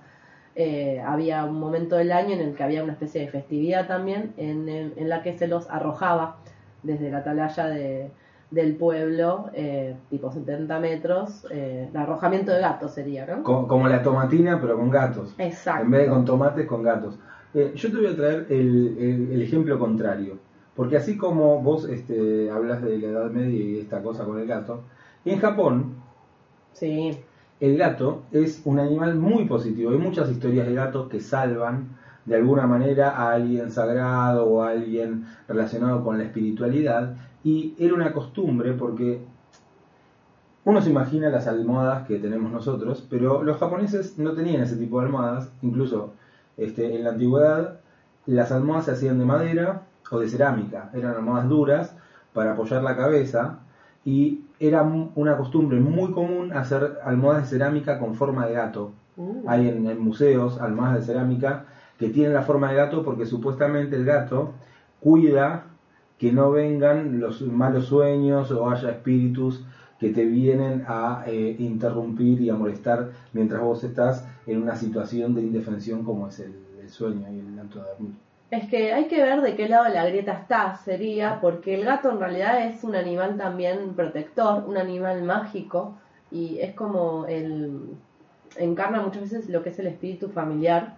eh, había un momento del año en el que había una especie de festividad también en, la que se los arrojaba desde la atalaya de, del pueblo, eh, tipo 70 metros, eh, el arrojamiento de gatos sería, ¿no? Co- Como la tomatina, pero con gatos. Exacto. En vez de con tomates, con gatos. Eh, yo te voy a traer el, el- el ejemplo contrario. Porque así como vos este, hablas de la Edad Media y esta cosa con el gato, en Japón Sí, el gato es un animal muy positivo. Hay muchas historias de gatos que salvan de alguna manera a alguien sagrado o a alguien relacionado con la espiritualidad. Y era una costumbre porque uno se imagina las almohadas que tenemos nosotros, pero los japoneses no tenían ese tipo de almohadas. Incluso este, en la antigüedad las almohadas se hacían de madera o de cerámica. Eran almohadas duras para apoyar la cabeza y era una costumbre muy común hacer almohadas de cerámica con forma de gato. Uh. Hay en, en museos almohadas de cerámica que tienen la forma de gato porque supuestamente el gato cuida que no vengan los malos sueños o haya espíritus que te vienen a eh, interrumpir y a molestar mientras vos estás en una situación de indefensión como es el, el sueño y el acto de dormir. Es que hay que ver de qué lado de la grieta está, sería, porque el gato en realidad es un animal también protector, un animal mágico, y es como el encarna muchas veces lo que es el espíritu familiar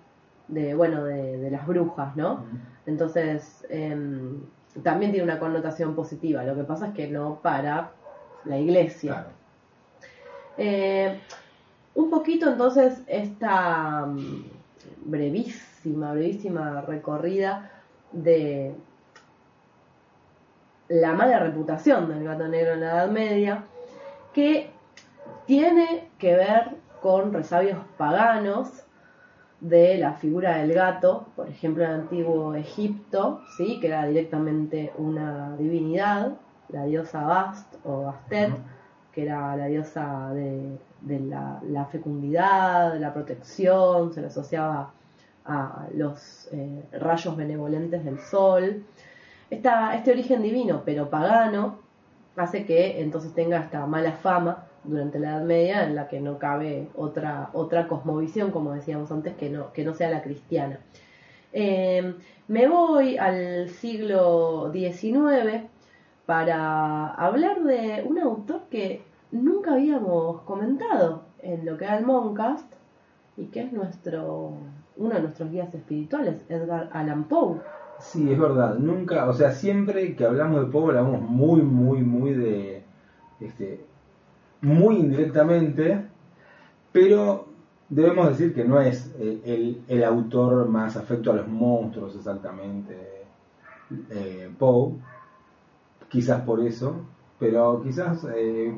de, bueno, de, de las brujas, ¿no? Entonces, em, también tiene una connotación positiva. Lo que pasa es que no para la iglesia. Claro. Eh, un poquito entonces esta mm, brevísima, brevísima recorrida de la mala reputación del gato negro en la Edad Media, que tiene que ver con resabios paganos de la figura del gato, por ejemplo en el antiguo Egipto, ¿sí? que era directamente una divinidad, la diosa Bast o Bastet, que era la diosa de, de la, la fecundidad, de la protección, se le asociaba a los eh, rayos benevolentes del sol. Esta- este origen divino, pero pagano, hace que entonces tenga esta mala fama durante la Edad Media en la que no cabe otra, otra cosmovisión, como decíamos antes, que no, que no sea la cristiana. Eh, me voy al siglo XIX para hablar de un autor que nunca habíamos comentado en lo que era el Moncast y que es nuestro uno de nuestros guías espirituales, Edgar Allan Poe. Sí, es verdad. Nunca, o sea, siempre que hablamos de Poe hablamos muy, muy, muy de, este, muy indirectamente, pero debemos decir que no es eh, el, autor más afecto a los monstruos exactamente, eh, Poe, quizás por eso, pero quizás eh,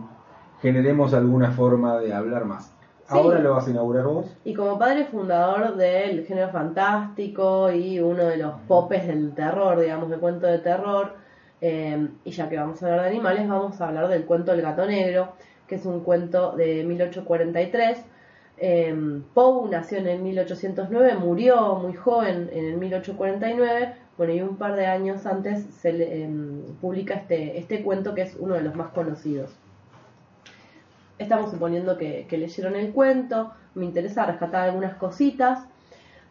generemos alguna forma de hablar más. Ahora lo vas a inaugurar vos. Y como padre fundador del género fantástico y uno de los popes del terror, digamos, de cuento de terror, eh, y ya que vamos a hablar de animales, vamos a hablar del cuento El gato negro, que es un cuento de 1843 Eh, Poe nació en el 1809, murió muy joven en el 1849, bueno, y un par de años antes se le, em, publica este, este cuento que es uno de los más conocidos. Estamos suponiendo que, leyeron el cuento, me interesa rescatar algunas cositas.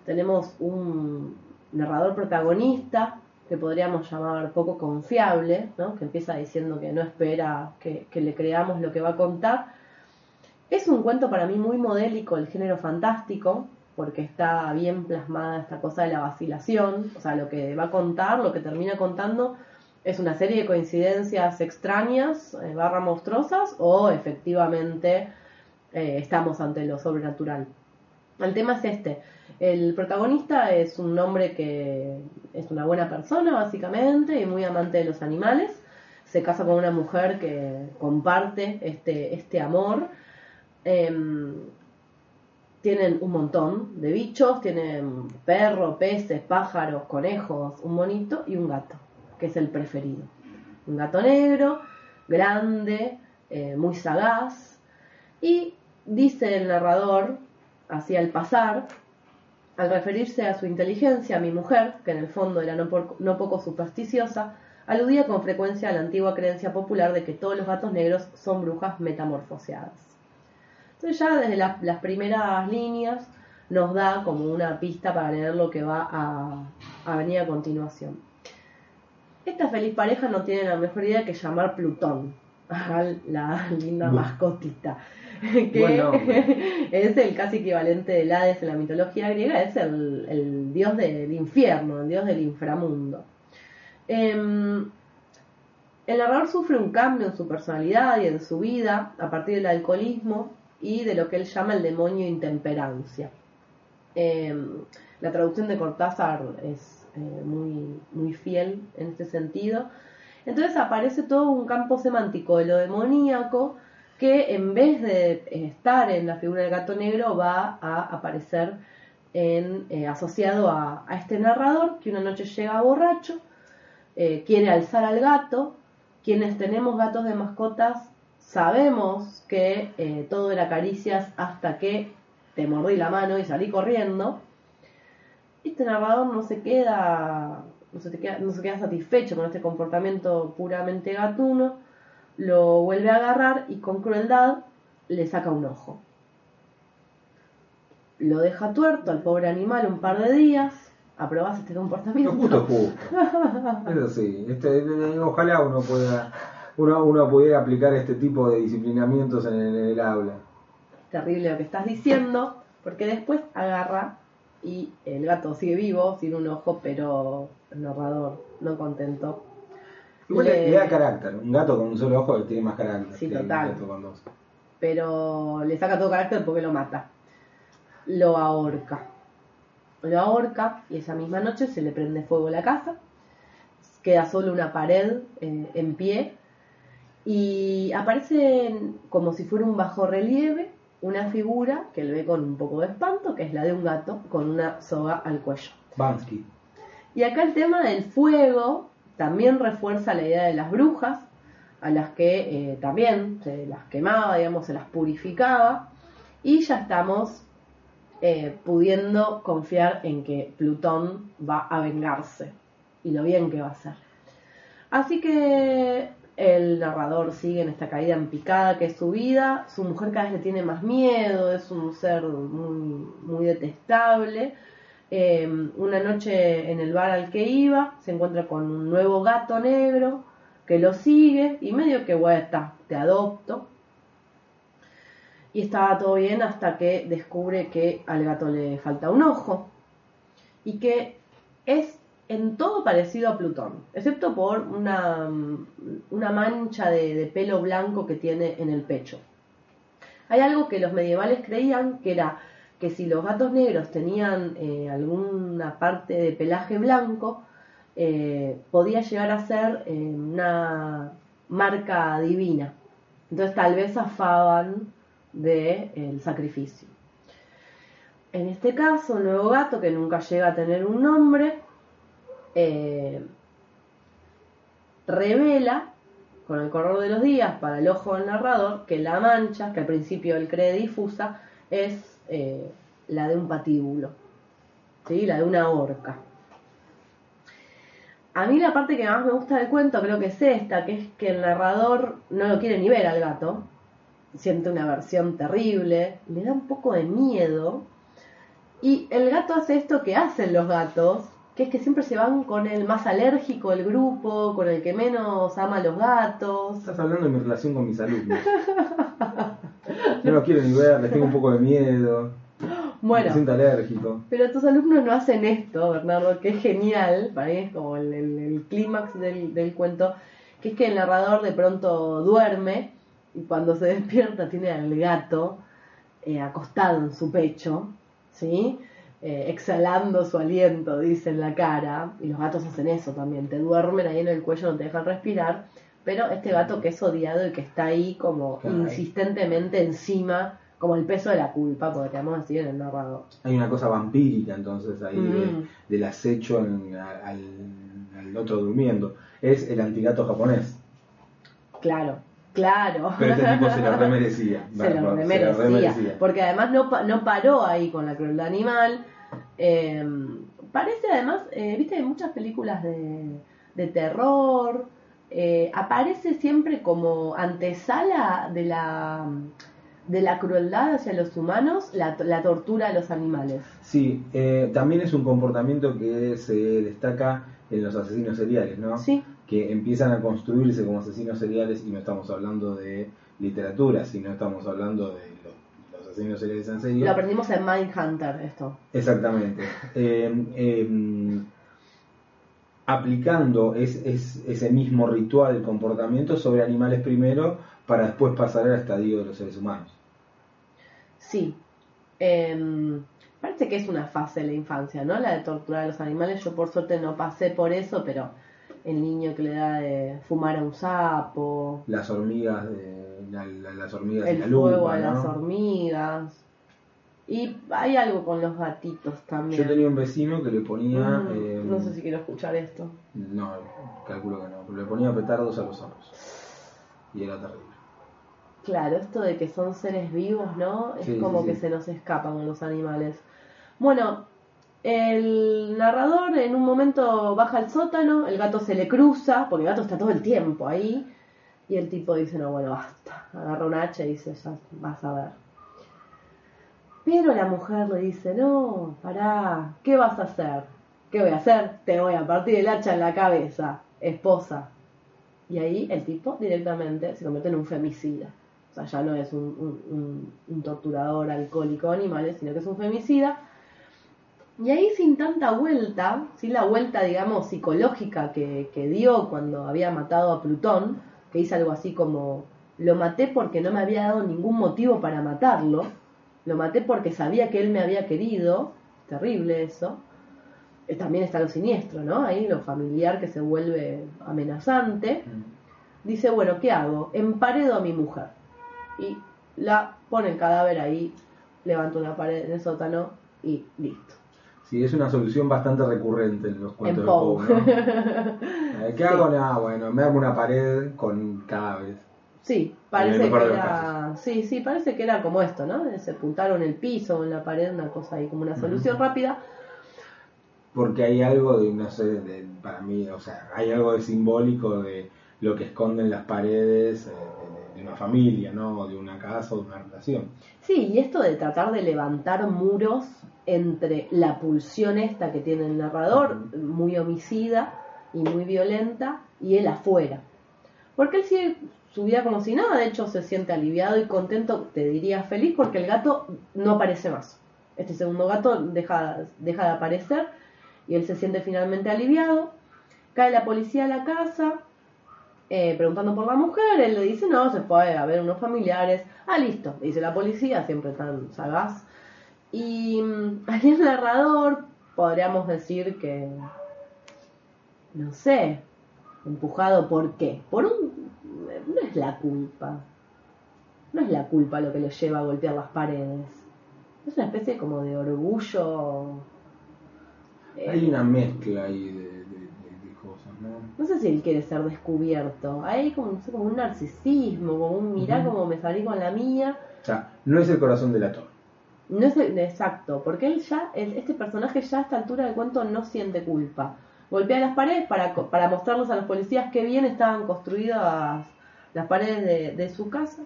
Tenemos un narrador protagonista que podríamos llamar poco confiable, ¿no? que empieza diciendo que no espera que, que le creamos lo que va a contar. Es un cuento para mí muy modélico el género fantástico, porque está bien plasmada esta cosa de la vacilación, o sea, lo que va a contar, lo que termina contando, es una serie de coincidencias extrañas, eh, barra monstruosas, o efectivamente eh, estamos ante lo sobrenatural. El tema es este. El protagonista es un hombre que es una buena persona, básicamente, y muy amante de los animales. Se casa con una mujer que comparte este, este amor. Em, tienen un montón de bichos, tienen perro, peces, pájaros, conejos, un monito y un gato, es el preferido. Un gato negro, grande, eh, muy sagaz. Y dice el narrador, así al pasar, al referirse a su inteligencia, mi mujer, que en el fondo era no, poco supersticiosa, aludía con frecuencia a la antigua creencia popular de que todos los gatos negros son brujas metamorfoseadas. Entonces ya desde la, las primeras líneas nos da como una pista para leer lo que va a venir a continuación. Esta feliz pareja no tiene la mejor idea que llamar Plutón a la linda Bueno. mascotita, que Buen nombre. *laughs* es el casi equivalente del Hades en la mitología griega, es el, el dios del infierno, el dios del inframundo. Em, el narrador sufre un cambio en su personalidad y en su vida a partir del alcoholismo y de lo que él llama el demonio intemperancia. Em, la traducción de Cortázar es eh, muy, muy fiel en este sentido. Entonces aparece todo un campo semántico de lo demoníaco que en vez de estar en la figura del gato negro va a aparecer en, eh, asociado a, a este narrador que una noche llega borracho, eh, quiere alzar al gato. Quienes tenemos gatos de mascotas sabemos que todo era caricias hasta que te mordí la mano y salí corriendo. Este narrador no se queda, no se, te queda, no se queda satisfecho con este comportamiento puramente gatuno, lo vuelve a agarrar y con crueldad le saca un ojo. Lo deja tuerto al pobre animal un par de días. ¿Aprobás este comportamiento? justo, justo. Eso sí, este, ojalá uno pueda uno, uno pudiera aplicar este tipo de disciplinamientos en el, en el aula. terrible lo que estás diciendo, porque después agarra y el gato sigue vivo, sin un ojo, pero el narrador no contento. Igual Le- da carácter. Un gato con un solo ojo tiene más carácter Sí, que total. un gato con dos. Pero le saca todo carácter porque lo mata. Lo ahorca. Lo ahorca y esa misma noche se le prende fuego la casa. Queda solo una pared eh, en pie. Y aparece como si fuera un bajo relieve una figura que él ve con un poco de espanto, que es la de un gato con una soga al cuello. Bansky. Y acá el tema del fuego también refuerza la idea de las brujas, a las que eh, también se las quemaba, digamos, se las purificaba, y ya estamos eh, pudiendo confiar en que Plutón va a vengarse y lo bien que va a hacer. Así que el narrador sigue en esta caída en picada que es su vida, su mujer cada vez le tiene más miedo, es un ser muy, muy detestable. Eh, una noche en el bar al que iba se encuentra con un nuevo gato negro que lo sigue y medio que bueno, está, te adopto. Y estaba todo bien hasta que descubre que al gato le falta un ojo y que es en todo parecido a Plutón, excepto por una, una mancha de, de pelo blanco que tiene en el pecho. Hay algo que los medievales creían que era que si los gatos negros tenían eh, alguna parte de pelaje blanco, eh, podía llegar a ser eh, una marca divina. Entonces tal vez zafaban del sacrificio. En este caso, el nuevo gato, que nunca llega a tener un nombre, eh, revela con el correr de los días para el ojo del narrador que la mancha, que al principio él cree difusa, es eh, la de un patíbulo, ¿sí? la de una horca. A mí la parte que más me gusta del cuento creo que es esta, que es que el narrador no lo quiere ni ver al gato, siente una versión terrible, le da un poco de miedo, y el gato hace esto que hacen los gatos, que es que siempre se van con el más alérgico del grupo, con el que menos ama a los gatos. Estás hablando de mi relación con mis alumnos. No lo quiero ni ver, les tengo un poco de miedo. Bueno, Me siento alérgico. pero tus alumnos no hacen esto, Bernardo, que es genial, para mí es como el, el- el clímax del, del cuento, que es que el narrador de pronto duerme y cuando se *laughs* despierta tiene al gato eh, acostado en su pecho, ¿sí? Eh, exhalando su aliento, dice en la cara, y los gatos hacen eso también, te duermen ahí en el cuello, no te dejan respirar, pero este gato que es odiado y que está ahí como Claro. insistentemente encima, como el peso de la culpa, podríamos decir en el narrador. Hay una cosa vampírica entonces ahí de- Mm. del acecho en- al, al otro durmiendo. Es el antigato japonés. Claro, claro. Pero este tipo se lo remerecía. *laughs* se lo remerecía, remerecía. Porque además no, no paró ahí con la crueldad animal. Eh, parece además, eh, viste, en muchas películas de, de terror, eh, aparece siempre como antesala de la, de la crueldad hacia los humanos, la, la tortura a los animales. Sí, eh, también es un comportamiento que se destaca en los asesinos seriales, ¿no? Sí, Que empiezan a construirse como asesinos seriales y no estamos hablando de literatura, sino estamos hablando de asesinos seriales en serio. lo aprendimos en Mindhunter esto. Exactamente. Eh, eh, aplicando es, es- ese mismo ritual, comportamiento sobre animales primero para después pasar al estadio de los seres humanos. Sí. Em, parece que es una fase de la infancia, ¿no? La de torturar a los animales. Yo por suerte no pasé por eso, pero el niño que le da de fumar a un sapo, Las hormigas, de, la- la- las hormigas el la fuego lupa, a ¿no? las hormigas. Y hay algo con los gatitos también. Yo tenía un vecino que le ponía, Mm, eh, no sé si quiero escuchar esto. no, calculo que no, pero le ponía petardos a los zorros. Y era terrible. Claro, esto de que son seres vivos, ¿no? Es Sí, como sí, que sí. se nos escapan los animales. Bueno, el narrador en un momento baja al sótano, el gato se le cruza, porque el gato está todo el tiempo ahí, y el tipo dice, no, bueno, basta. Agarra un hacha y dice, ya vas a ver. Pero la mujer le dice, no, pará, ¿qué vas a hacer? ¿Qué voy a hacer? Te voy a partir el hacha en la cabeza, esposa. Y ahí el tipo directamente se convierte en un femicida. O sea, ya no es un, un- un- un torturador alcohólico de animales, sino que es un femicida. Y ahí sin tanta vuelta, sin la vuelta, digamos, psicológica que, que dio cuando había matado a Plutón, que hizo algo así como, lo maté porque no me había dado ningún motivo para matarlo, lo maté porque sabía que él me había querido, terrible eso. Eh, También está lo siniestro, ¿no? Ahí lo familiar que se vuelve amenazante dice, bueno, ¿qué hago? Emparedo a mi mujer. Y la pone el cadáver ahí, levanta una pared en el sótano y listo. Sí, es una solución bastante recurrente en los cuentos En de Poe. ¿no? *laughs* Eh, ¿Qué hago? Nada, bueno, me hago una pared con cadáveres. Sí, parece que era, sí, sí, parece que era como esto, ¿no? De sepultarlo en el piso en la pared, una cosa ahí como una solución rápida. Porque hay algo de, no sé, de- para mí, o sea, hay algo de simbólico de lo que esconden las paredes eh, de, de una familia, ¿no? O de una casa o de una relación. Sí, y esto de tratar de levantar muros entre la pulsión esta que tiene el narrador, muy homicida y muy violenta, y él afuera. Porque él sigue su vida como si nada, de hecho se siente aliviado y contento, te diría feliz, porque el gato no aparece más. Este segundo gato deja, deja de aparecer y él se siente finalmente aliviado. Cae la policía a la casa, eh, preguntando por la mujer, él le dice, no, se fue a ver unos familiares. Ah, listo, dice la policía, siempre tan sagaz. Y mm, ahí el narrador, podríamos decir que, no sé, empujado por qué. Por un... No es la culpa. No es la culpa lo que le lleva a golpear las paredes. Es una especie como de orgullo. eh, Hay una mezcla ahí de, de- de- de cosas, ¿no? no sé si él quiere ser descubierto. Hay como, no sé, como un narcisismo, como un mirá Ujú. como me salí con la mía. O sea, no es el corazón del actor. No es de- exacto, porque él ya, el- este personaje ya a esta altura del cuento no siente culpa. Golpea las paredes para, para mostrarles a los policías qué bien estaban construidas las paredes de, de su casa.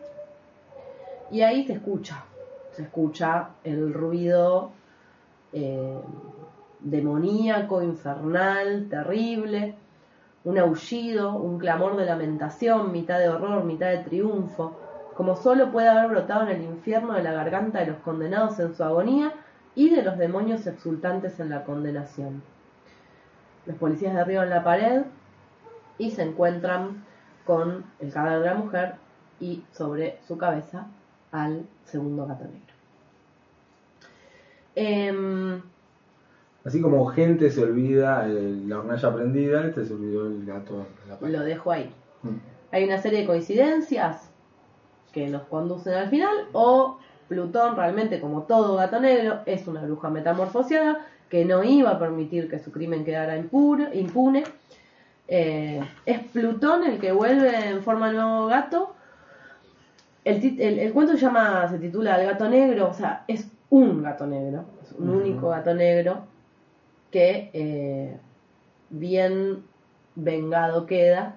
Y ahí se escucha, se escucha el ruido eh, demoníaco, infernal, terrible, un aullido, un clamor de lamentación, mitad de horror, mitad de triunfo, como solo puede haber brotado en el infierno de la garganta de los condenados en su agonía y de los demonios exultantes en la condenación. Los policías derriban la pared y se encuentran con el cadáver de la mujer y sobre su cabeza al segundo gato negro. Em, Así como gente se olvida la hornalla prendida, este se olvidó el gato en la pared. lo dejo ahí. Mm. Hay una serie de coincidencias que nos conducen al final, o Plutón realmente, como todo gato negro, es una bruja metamorfoseada que no iba a permitir que su crimen quedara impure- impune. Eh, es Plutón el que vuelve en forma de nuevo gato. El, el- el cuento se llama, se titula El gato negro, o sea, es un gato negro, es un único gato negro que eh, bien vengado queda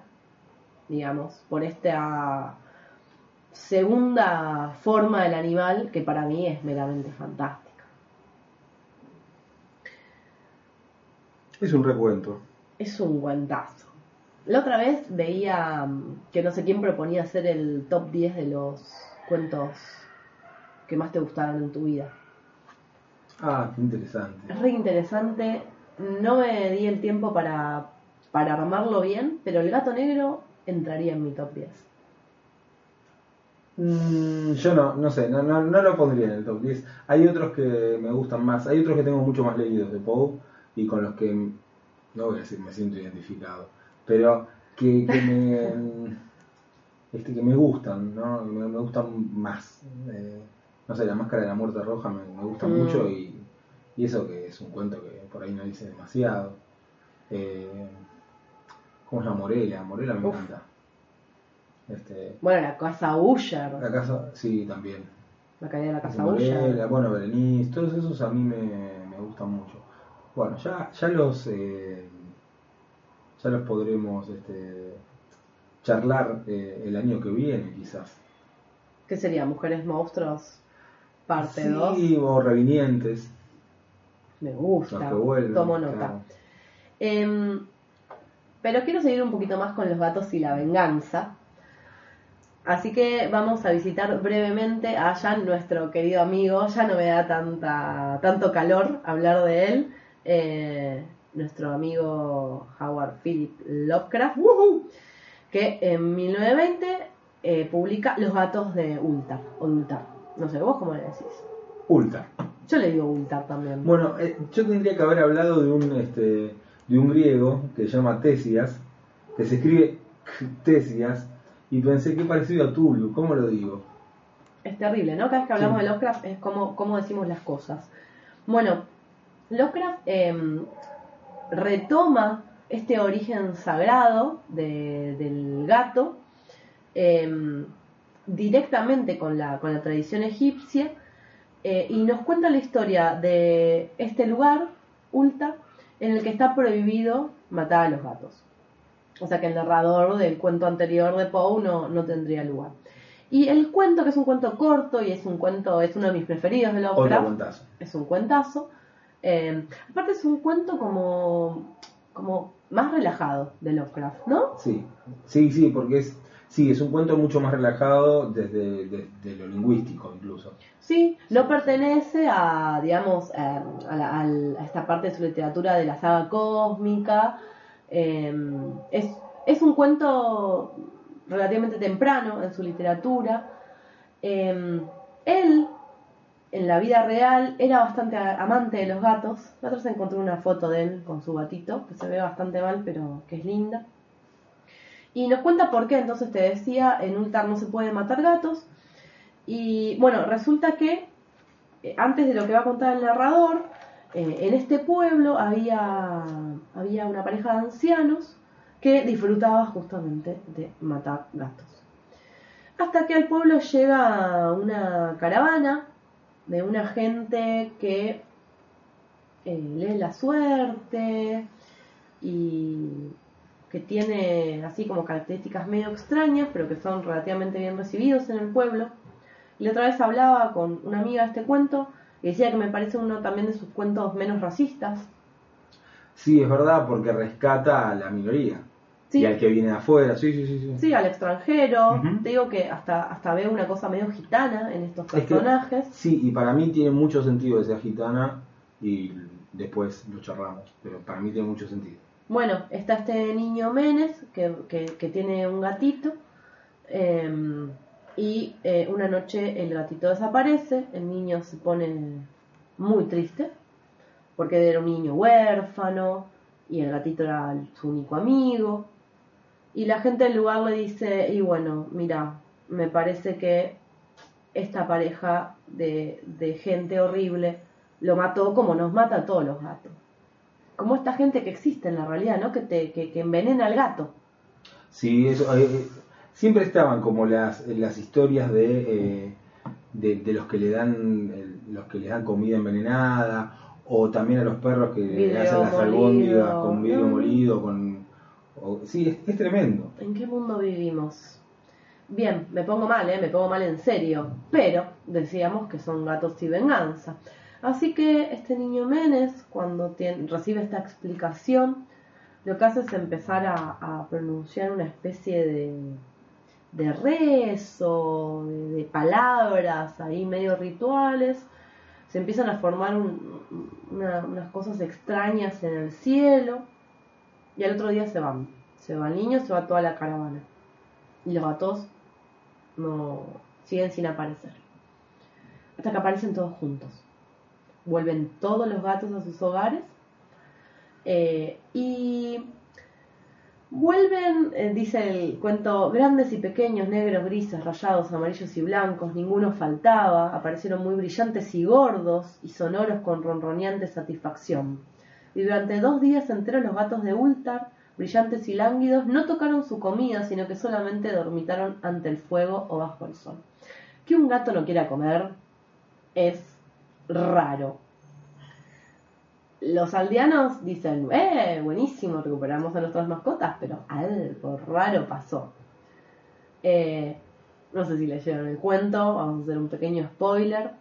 digamos, por esta segunda forma del animal que para mí es meramente fantástica. Es un recuento. Es un guantazo. La otra vez veía mm, que no sé quién proponía hacer el top 10 de los cuentos que más te gustaron en tu vida. Ah, qué interesante. Es re interesante. No me di el tiempo para, para armarlo bien, pero el gato negro entraría en mi top 10. Mm, yo no, no sé, no, no, no lo pondría en el top 10. Hay otros que me gustan más, hay otros que tengo mucho más leídos de Poe y con los que, no voy a decir me siento identificado, pero que, que me *laughs* este, que me gustan, ¿no? Me, me gustan más. Eh, no sé, la máscara de la muerte roja me, me gusta Mm. mucho y, y eso que es un cuento que por ahí no dice demasiado. Eh, ¿Cómo se llama? Morela, Morela me Uf. encanta. Este, Bueno, la casa Usher, la casa, sí, también. la caída de la casa Usher. bueno, Berenice, todos esos a mí me, me gustan mucho. Bueno, ya, ya los eh, ya los podremos este, charlar eh, el año que viene, quizás. ¿Qué sería? Mujeres Monstruos, parte 2. Sí, o Revinientes, Me gusta, vuelven. tomo nota. claro. Em, pero quiero seguir un poquito más con los gatos y la venganza. Así que vamos a visitar brevemente a Jan, nuestro querido amigo. Ya no me da tanta, tanto calor hablar de él. Eh, nuestro amigo Howard Philip Lovecraft, que en 1920 eh, publica Los gatos de Ultar. O Ultar. No sé, vos cómo le decís. Ulta. Yo le digo Ultar también. Bueno, eh, yo tendría que haber hablado de un este, de un griego que se llama Tesias, que se escribe Tesias, y pensé que parecido a Tulu, ¿cómo lo digo? Es terrible, ¿no? Cada vez que hablamos Sí. de Lovecraft es como, decimos las cosas. Bueno, Lovecraft em, retoma este origen sagrado de- del gato em, directamente con la, con la tradición egipcia eh, y nos cuenta la historia de este lugar, Ulta, en el que está prohibido matar a los gatos. O sea que el narrador del cuento anterior de Poe no, no tendría lugar. Y el cuento, que es un cuento corto y es un cuento, es uno de mis preferidos de Lovecraft, es un cuentazo. Eh, aparte es un cuento como, como más relajado de Lovecraft, ¿no? Sí, sí, sí, porque es, sí, es un cuento mucho más relajado desde, desde lo lingüístico incluso. Sí, no pertenece a, digamos, eh, a, la- a esta parte de su literatura de la saga cósmica. Eh, es, es un cuento relativamente temprano en su literatura. Eh, él, en la vida real, era bastante amante de los gatos. Vez encontré una foto de él con su gatito, que se ve bastante mal, pero que es linda. Y nos cuenta por qué, entonces te decía, en Ultar no se puede matar gatos. Y bueno, resulta que eh, antes de lo que va a contar el narrador, eh, en este pueblo había, había una pareja de ancianos que disfrutaba justamente de matar gatos. Hasta que al pueblo llega una caravana de una gente que eh, lee la suerte y que tiene así como características medio extrañas, pero que son relativamente bien recibidos en el pueblo. Y la otra vez hablaba con una amiga de este cuento y decía que me parece uno también de sus cuentos menos racistas. Sí, es verdad, porque rescata a la minoría. Sí. Y al que viene de afuera, sí, sí, sí. sí. Sí, al extranjero. Te digo que hasta, hasta veo una cosa medio gitana en estos Es que- personajes. Sí, y para mí tiene mucho sentido que sea gitana y después lo charlamos, pero para mí tiene mucho sentido. Bueno, está este niño Menes que, que- que tiene un gatito eh, y eh, una noche el gatito desaparece, el niño se pone muy triste porque era un niño huérfano y el gatito era su único amigo y la gente del lugar le dice, y bueno, mira, me parece que esta pareja de, de gente horrible lo mató como nos mata a todos los gatos como esta gente que existe en la realidad, ¿no? Que, te, que, que envenena al gato. Sí, eso, eh, eh, siempre estaban como las, las historias de, eh, de, de los que le dan los que dan comida envenenada o también a los perros que le hacen las albóndigas con vidrio Mm. molido, con o- sí, es, es tremendo. ¿En qué mundo vivimos? Bien, me pongo mal, ¿eh? Me pongo mal en serio. Pero decíamos que son gatos y venganza. Así que este niño Menes, cuando recibe esta explicación, lo que hace es empezar a, a pronunciar una especie de, de rezo, de, palabras ahí medio rituales. Se empiezan a formar un- una- unas cosas extrañas en el cielo. Y al otro día se van. Se va el niño, se va toda la caravana. Y los gatos no siguen sin aparecer. Hasta que aparecen todos juntos. Vuelven todos los gatos a sus hogares. eh, y vuelven, eh, dice el cuento, grandes y pequeños, negros, grises, rayados, amarillos y blancos, ninguno faltaba, aparecieron muy brillantes y gordos y sonoros con ronroneante satisfacción. Y durante dos días enteros los gatos de Ultar, brillantes y lánguidos, no tocaron su comida, sino que solamente dormitaron ante el fuego o bajo el sol. Que un gato no quiera comer es raro. Los aldeanos dicen, eh, buenísimo, recuperamos a nuestras mascotas, pero algo raro pasó. Eh, no sé si leyeron el cuento, vamos a hacer un pequeño spoiler.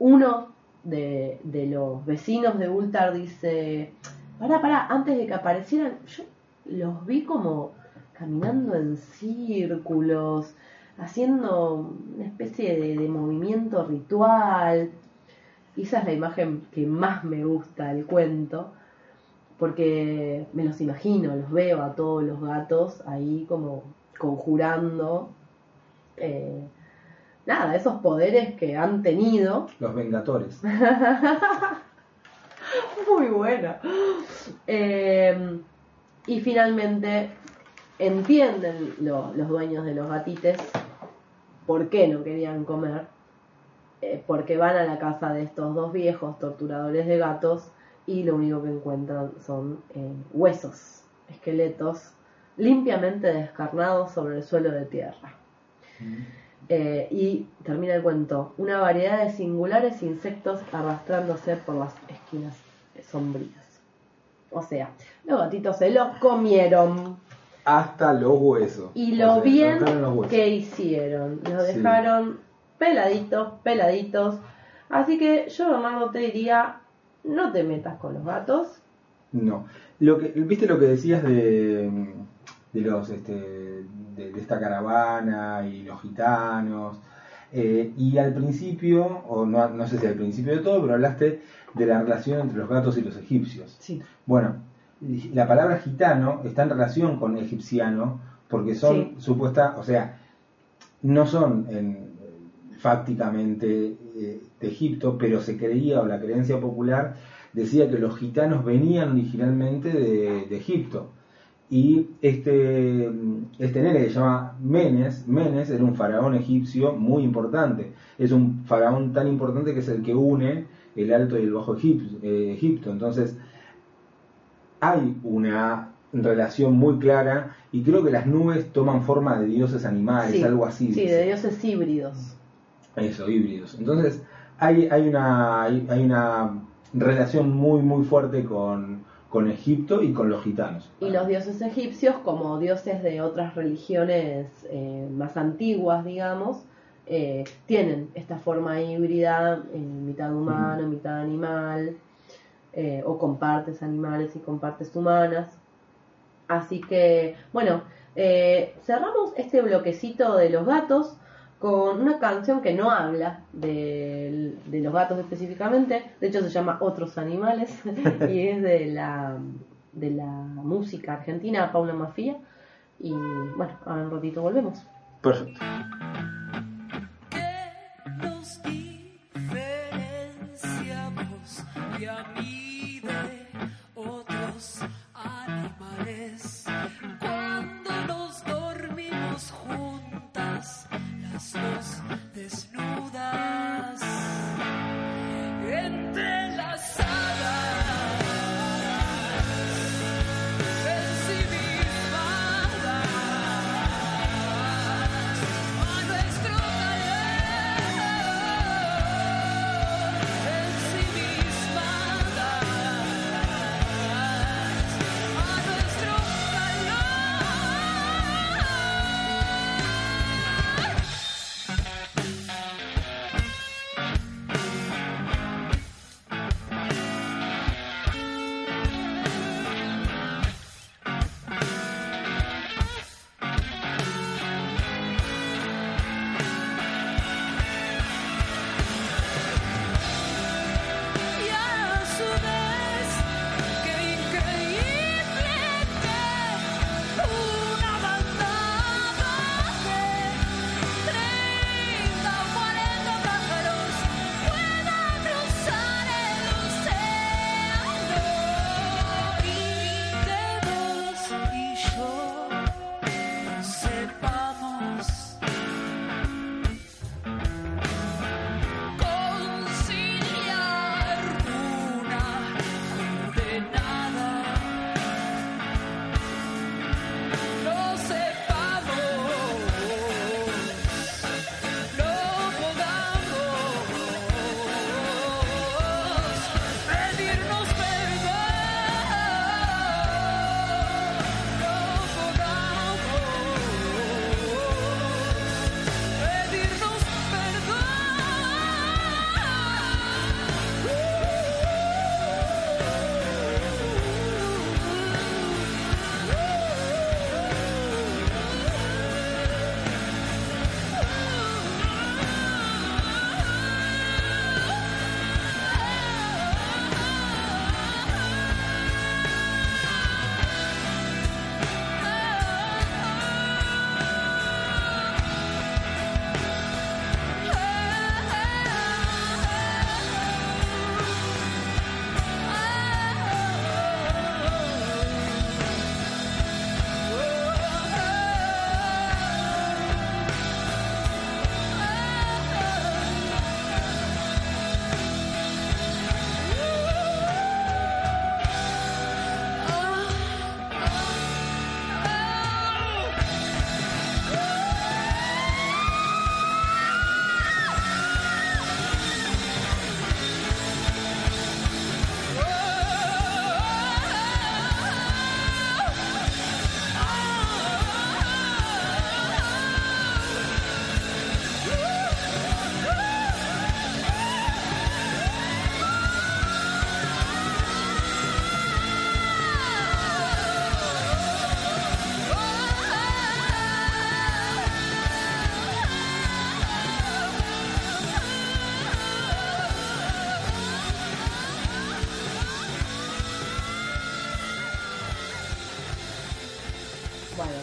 Uno de, los vecinos de Ultar dice, pará, pará, antes de que aparecieran, yo los vi como caminando en círculos, haciendo una especie de movimiento ritual. Y esa es la imagen que más me gusta del cuento, porque me los imagino, los veo a todos los gatos ahí como conjurando. eh, nada, esos poderes que han tenido Los Vengatores. *laughs* Muy buena. Eh, y finalmente entienden lo- los dueños de los gatites por qué no querían comer. Eh, porque van a la casa de estos dos viejos torturadores de gatos y lo único que encuentran son eh, huesos, esqueletos limpiamente descarnados sobre el suelo de tierra. Eh, y termina el cuento, una variedad de singulares insectos arrastrándose por las esquinas sombrías. O sea, los gatitos se los comieron. Hasta los huesos. Y O lo sea, bien los que hicieron. Los Sí. dejaron peladitos, peladitos. Así que yo, Bernardo, te diría, no te metas con los gatos. No. Lo que, ¿Viste lo que decías de, de los este, de, de esta caravana y los gitanos? Eh, y al principio, o no, no sé si al principio de todo, pero hablaste de la relación entre los gatos y los egipcios. Sí. Bueno, la palabra gitano está en relación con egipciano porque son Sí. supuesta, o sea, no son en- fácticamente eh, de Egipto, pero se creía o la creencia popular decía que los gitanos venían originalmente de, de Egipto. Y este, este nene que se llama Menes, Menes era un faraón egipcio muy importante. Es un faraón tan importante que es el que une el Alto y el Bajo Egip- eh, Egipto. Entonces, hay una relación muy clara y creo que las nubes toman forma de dioses animales, Sí. algo así. Sí, de dioses híbridos. Eso, híbridos. Entonces, hay, hay, una, hay, hay una relación muy, muy fuerte con, con Egipto y con los gitanos. Y los dioses egipcios, como dioses de otras religiones eh, más antiguas, digamos, eh, tienen esta forma híbrida, eh, mitad humano, mitad animal, eh, o con partes animales y con partes humanas. Así que, bueno, eh, cerramos este bloquecito de los gatos con una canción que no habla de, de los gatos específicamente, de hecho se llama Otros Animales *laughs* y es de la, de la música argentina Paula Mafia. Y bueno, ahora un ratito volvemos. Perfecto.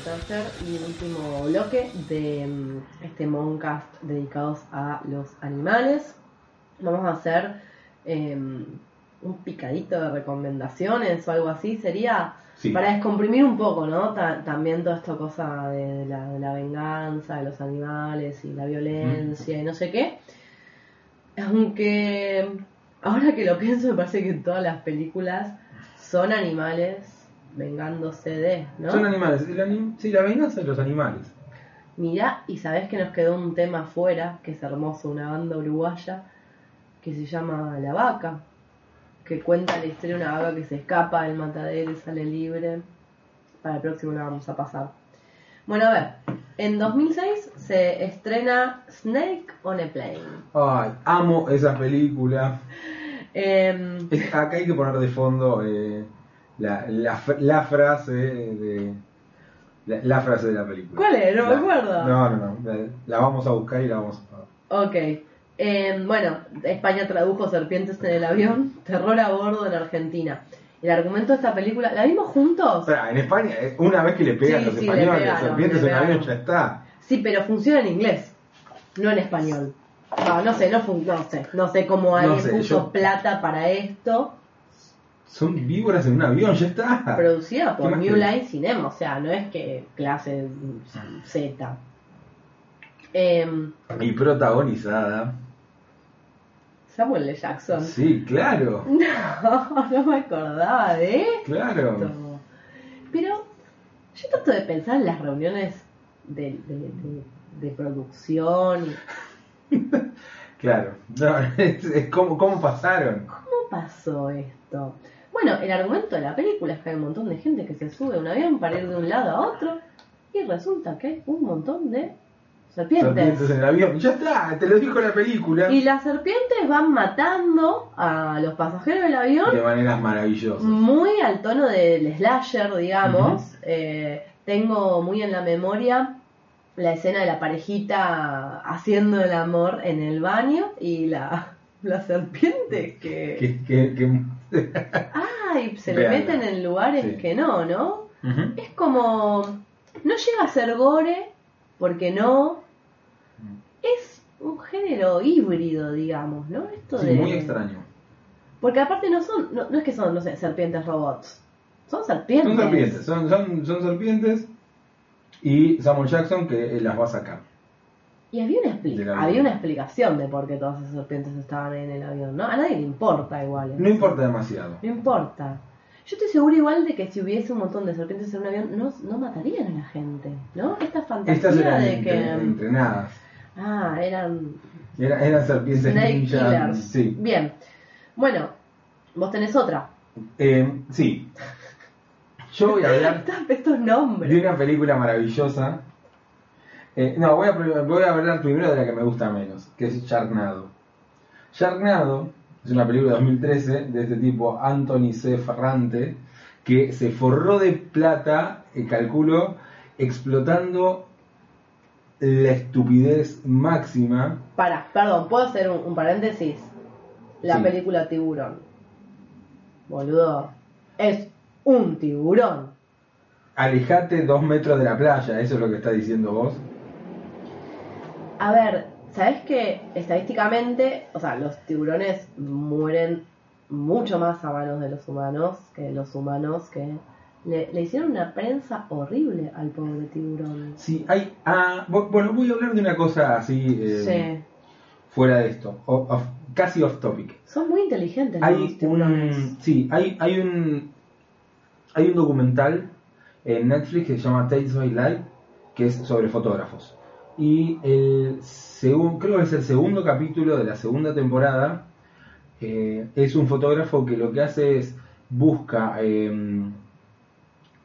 Tercer y último bloque de mm, este Moncast dedicados a los animales. Vamos a hacer em, un picadito de recomendaciones o algo así. Sería Sí. para descomprimir un poco, ¿no? Ta- también toda esta cosa de, de la, de la venganza, de los animales y la violencia y no sé qué. Aunque ahora que lo pienso me parece que todas las películas son animales vengándose de, ¿no? Son animales. Anim- sí, la venganza de los animales. Mirá, y sabés que nos quedó un tema afuera, que es hermoso, una banda uruguaya, que se llama La Vaca, que cuenta la historia de una vaca que se escapa del matadero y sale libre. Para el próximo la vamos a pasar. Bueno, a ver, en 2006 se estrena Snake on a Plane. Ay, amo esa película. *laughs* Em, Es- Acá hay que poner de fondo eh, la, la, la frase de la, la frase de la película. ¿Cuál es? No me acuerdo. No, no, no. La, vamos a buscar y la vamos a Ok. Em, bueno, España tradujo Serpientes en el avión, terror a bordo en Argentina. El argumento de esta película, ¿la vimos juntos? O sea, en España, eh, una vez que le pegan Sí, los sí, le españoles, pegaron, serpientes en avión, pegaron. ya está. Sí, pero funciona en inglés, no en español. Ah, no sé, no, fun- no sé, no sé cómo alguien sé, puso yo- plata para esto, Son víboras en un avión, ya está. producida ¿Qué por New? Line Cinema, o sea, no es que clase Z. Em, Y protagonizada. Samuel L. Jackson. Sí, claro. *laughs* No, no me acordaba de Claro. esto. Pero yo trato de pensar en las reuniones de, de, de- de producción. *laughs* Claro. No, *laughs* es, es como, ¿Cómo pasaron? ¿Cómo pasó esto? Bueno, el argumento de la película es que hay un montón de gente que se sube a un avión para ir de un lado a otro y resulta que hay un montón de serpientes. Serpientes en el avión. Ya está, te lo dijo la película. Y las serpientes van matando a los pasajeros del avión De maneras maravillosas. muy al tono del slasher, digamos. Eh, tengo muy en la memoria la escena de la parejita haciendo el amor en el baño y la, la serpiente que... Que, que, que- ¡Ay! Se le meten en lugares Sí. que no, ¿no? Es como... No llega a ser gore, porque no. Es un género híbrido, digamos, ¿no? Esto Sí, de... muy extraño. Porque aparte no son, no, no es que son, no sé, serpientes robots. Son serpientes. Son serpientes, son, son, son serpientes y Samuel Jackson que eh, las va a sacar. Y había una, había una explicación de por qué todas esas serpientes estaban en el avión, ¿no? A nadie le importa igual. No importa demasiado. No importa. Yo estoy segura igual de que si hubiese un montón de serpientes en un avión, no, no matarían a la gente, ¿no? Esta fantasía Estas eran de entre- que... entrenadas. Ah, eran Era- eran serpientes ninja. Sí. Bien. Bueno, vos tenés otra. Eh, sí. Yo voy a hablar *laughs* Estos nombres. de una película maravillosa. Eh, no, voy a, voy a hablar primero de la que me gusta menos, que es Sharknado. Sharknado es una película de 2013 de este tipo, Anthony C. Ferrante, que se forró de plata, eh, calculo, explotando la estupidez máxima. Para, perdón, ¿puedo hacer un, un paréntesis? La Sí. película Tiburón. Boludo. Es un tiburón. Alejate dos metros de la playa, eso es lo que está diciendo vos. A ver, ¿sabes que estadísticamente, o sea, los tiburones mueren mucho más a manos de los humanos que los humanos que le, le hicieron una prensa horrible al pobre tiburón. Sí, hay. Ah, bu- bueno, voy a hablar de una cosa así, eh, Sí. fuera de esto, o- off- casi off topic. Son muy inteligentes Hay los tiburones. un, sí, hay, hay un, hay un documental en Netflix que se llama Tales by Light, que es sobre fotógrafos. Y el creo que es el segundo capítulo de la segunda temporada, eh, es un fotógrafo que lo que hace es busca eh,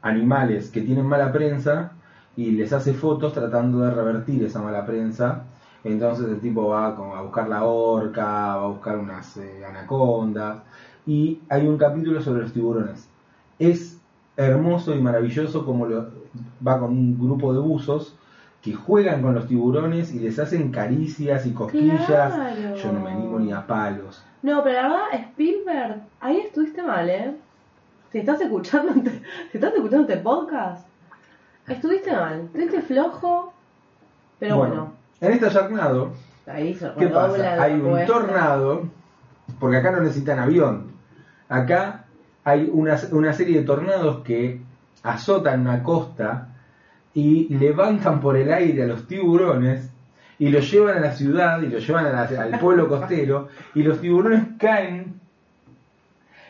animales que tienen mala prensa y les hace fotos tratando de revertir esa mala prensa. Entonces el tipo va a buscar la orca, va a buscar unas eh, anacondas. Y hay un capítulo sobre los tiburones. Es hermoso y maravilloso como lo, va con un grupo de buzos que juegan con los tiburones y les hacen caricias y cosquillas. Claro. Yo no me animo ni a palos. No, pero la verdad, Spielberg, ahí estuviste mal, ¿eh? Si estás escuchando, este- *laughs* si estás escuchando este podcast, estuviste mal. Estuviste flojo, pero bueno, En ahí se ¿qué pasa? Hay un tornado, porque acá no necesitan avión. Acá hay una, una serie de tornados que azotan una costa y levantan por el aire a los tiburones y los llevan a la ciudad y los llevan al pueblo costero y los tiburones caen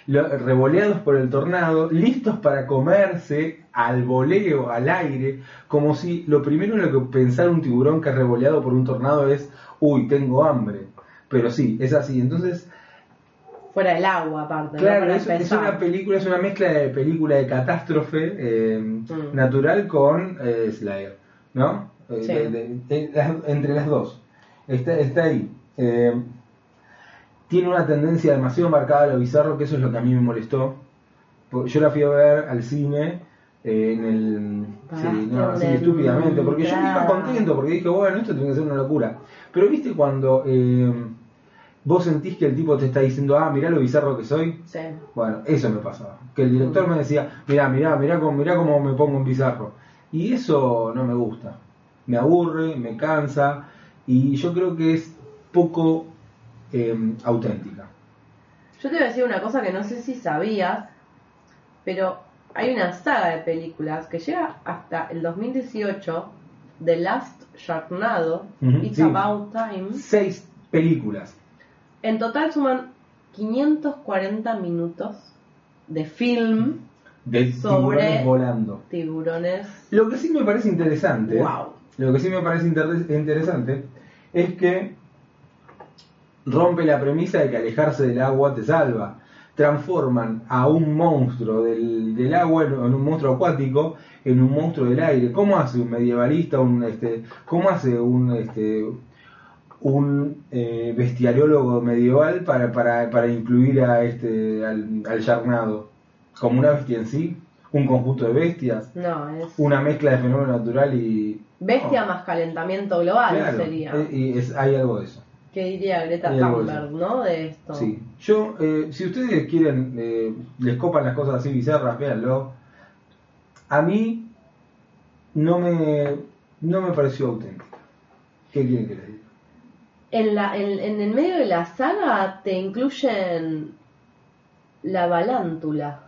revoleados por el tornado, listos para comerse al voleo, al aire, como si lo primero en lo que pensara un tiburón que es revoleado por un tornado es, uy, tengo hambre. pero sí, es así. Entonces, Fuera del agua, aparte. claro, es, una película, es una mezcla de película de catástrofe eh, Mm. natural con eh, Slayer, ¿no? Eh, Sí. de- de- de- las- entre las dos. Está, está ahí. Eh, tiene una tendencia demasiado marcada a lo bizarro, que eso es lo que a mí me molestó. Yo la fui a ver al cine eh, en el. Sí, no, así estúpidamente, porque yo iba entrada. contento, porque dije, bueno, esto tiene que ser una locura. Pero viste cuando eh, vos sentís que el tipo te está diciendo, ah, mirá lo bizarro que soy. Sí. Bueno, eso me pasaba. Que el director me decía, mirá, mirá, mirá cómo, mirá cómo me pongo en bizarro. Y eso no me gusta. Me aburre, me cansa. Y yo creo que es poco eh, auténtica. Yo te voy a decir una cosa que no sé si sabías, pero hay una saga de películas que llega hasta el 2018, The Last Sharknado, Ujú, It's sí. About Time. Seis películas. En total suman 540 minutos de film, De Sobre- tiburones volando. tiburones. Lo que sí me parece interesante. Wow. Lo que sí me parece inter- interesante es que rompe la premisa de que alejarse del agua te salva. Transforman a un monstruo del, del agua en, un monstruo acuático en un monstruo del aire. ¿Cómo hace un medievalista, un este, cómo hace un este un eh, bestiariólogo medieval para, para, para incluir a este al, al Yarnado? ¿Como una bestia en sí? ¿Un conjunto de bestias? No, es una mezcla de fenómeno natural y bestia no, más calentamiento global claro, sería. eh, y es, hay algo de eso ¿Qué diría Greta Thunberg, no? De esto. sí yo eh, si ustedes quieren eh, les copan las cosas así bizarras véanlo a mí no me no me pareció auténtica qué quieren que les diga En, la, en, en el medio de la saga te incluyen la balántula,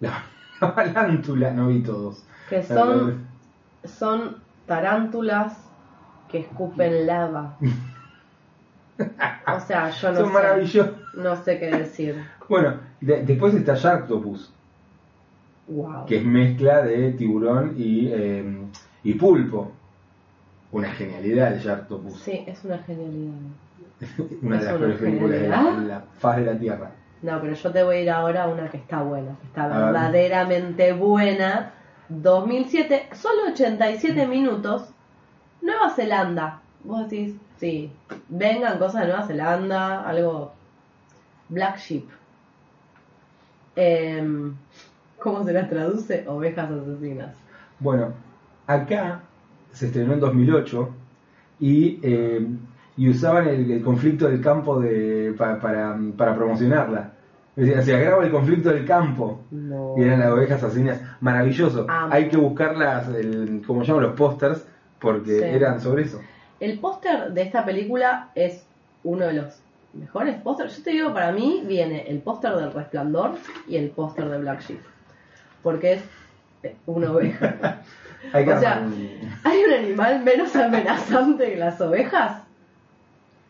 la, *laughs* la balántula no vi todos. Que son, son tarántulas que escupen lava. O sea, yo *laughs* no son sé, maravillosos no sé qué decir. bueno de- después está Sharktopus Wow. que es mezcla de tiburón y, eh, y pulpo una genialidad el Sharktopus Sí, es una genialidad. *laughs* una de las peores películas de la, faz de la Tierra. No, pero yo te voy a ir ahora a una que está buena, que está A ver. verdaderamente buena. 2007, solo 87 minutos. Nueva Zelanda. Vos decís, sí, vengan cosas de Nueva Zelanda, algo. Black Sheep. Em, ¿Cómo se las traduce? Ovejas asesinas. Bueno, acá se estrenó en 2008 y, eh, y usaban el, el conflicto del campo de, pa- para, para promocionarla. Decir, se agrava el conflicto del campo. No. Y eran las ovejas asesinas. Maravilloso. Amo. Hay que buscarlas, el, como llaman los pósters, porque Sí. eran sobre eso. El póster de esta película es uno de los mejores pósters. Yo te digo, para mí viene el póster del Resplandor y el póster de Black Sheep. Porque es una oveja. *laughs* Hay que O sea, ¿Hay un animal menos amenazante que las ovejas?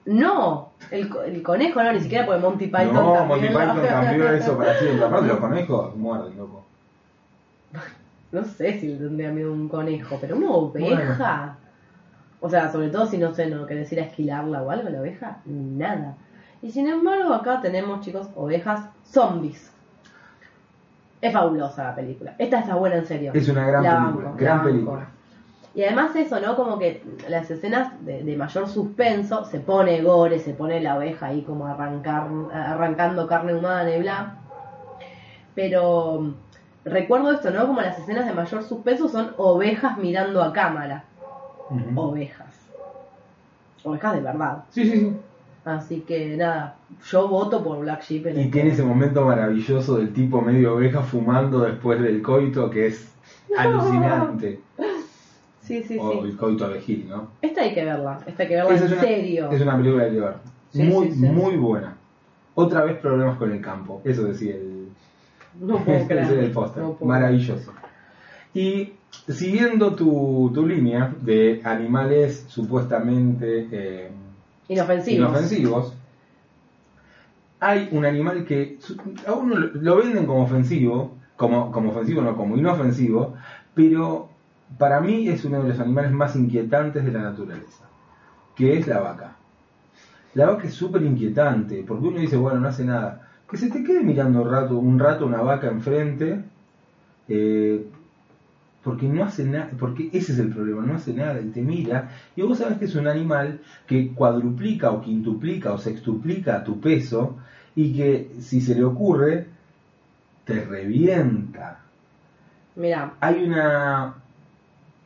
No. El, el conejo no, ni siquiera porque Monty Python no, cambió Monty Python cambió eso para siempre. Aparte, los conejos muerden, loco. No sé si le tendría miedo a un conejo, pero una oveja. O sea, sobre todo si no sé, no querés ir a esquilarla o algo, la oveja, nada. Y sin embargo, acá tenemos, chicos, ovejas zombies. Es fabulosa la película. Esta está buena en serio. Es una gran La película, banco, gran la banco. película. Y además eso, ¿no? Como que las escenas de, de mayor suspenso, se pone gore, se pone la oveja ahí como arrancar, arrancando carne humana y bla. Pero mm, recuerdo esto, ¿no? Como las escenas de mayor suspenso son ovejas mirando a cámara. Ovejas. Ovejas de verdad. Sí, sí, sí. Así que nada, yo voto por Black Sheep. en Y este- tiene ese momento maravilloso del tipo medio oveja fumando después del coito que es alucinante. *laughs* Sí, sí, O sí. el coito abejil, ¿no? Esta hay que verla, esta hay que verla Esa en es una, serio. Es una película de llevar. Sí, muy, sí, sí. muy buena. Otra vez problemas con el campo. Eso decía el, No puedo *laughs* creer. el póster. no Maravilloso. Y siguiendo tu, tu línea de animales supuestamente eh, Inofensivos. inofensivos, hay un animal que a uno lo, lo venden como ofensivo, como, como ofensivo, no como inofensivo, pero para mí es uno de los animales más inquietantes de la naturaleza, que es la vaca. La vaca es súper inquietante, porque uno dice, bueno, no hace nada. Que se te quede mirando un rato, un rato una vaca enfrente, eh, porque no hace nada, porque ese es el problema, no hace nada, y te mira, y vos sabes que es un animal que cuadruplica o quintuplica o sextuplica tu peso, y que si se le ocurre, te revienta. Mira, Hay una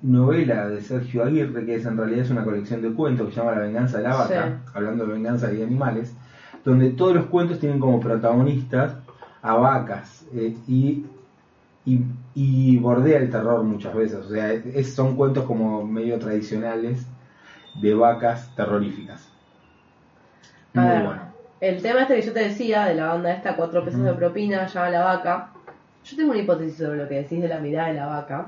novela de Sergio Aguirre, que es en realidad es una colección de cuentos que se llama La venganza de la vaca, Sí. hablando de venganza y de animales, donde todos los cuentos tienen como protagonistas a vacas eh, y, y, y bordea el terror muchas veces. O sea, es- son cuentos como medio tradicionales de vacas terroríficas. Muy ver, bueno. el tema este que yo te decía de la banda esta, cuatro pesos de propina, llama la vaca. Yo tengo una hipótesis sobre lo que decís de la mirada de la vaca.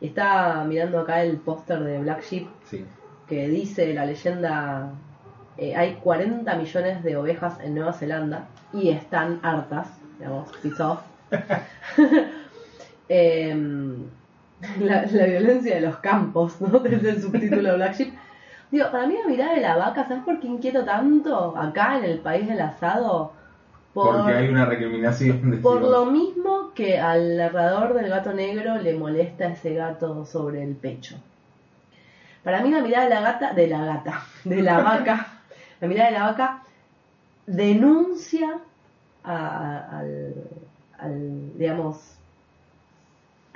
Está mirando acá el póster de Black Sheep Sí. que dice la leyenda, eh, hay 40 millones de ovejas en Nueva Zelanda y están hartas, digamos, piss *laughs* Em, la, la violencia de los campos, ¿no? *laughs* Es el subtítulo de Black Sheep. Digo, para mí la mirada de la vaca, ¿sabes por qué inquieto tanto acá en el país del asado? Por, Porque hay una recriminación de por Dios. lo mismo que al narrador del gato negro le molesta ese gato sobre el pecho. Para mí la mirada de la gata, de la gata, de la *laughs* vaca, la mirada de la vaca denuncia a- a- al, al, digamos,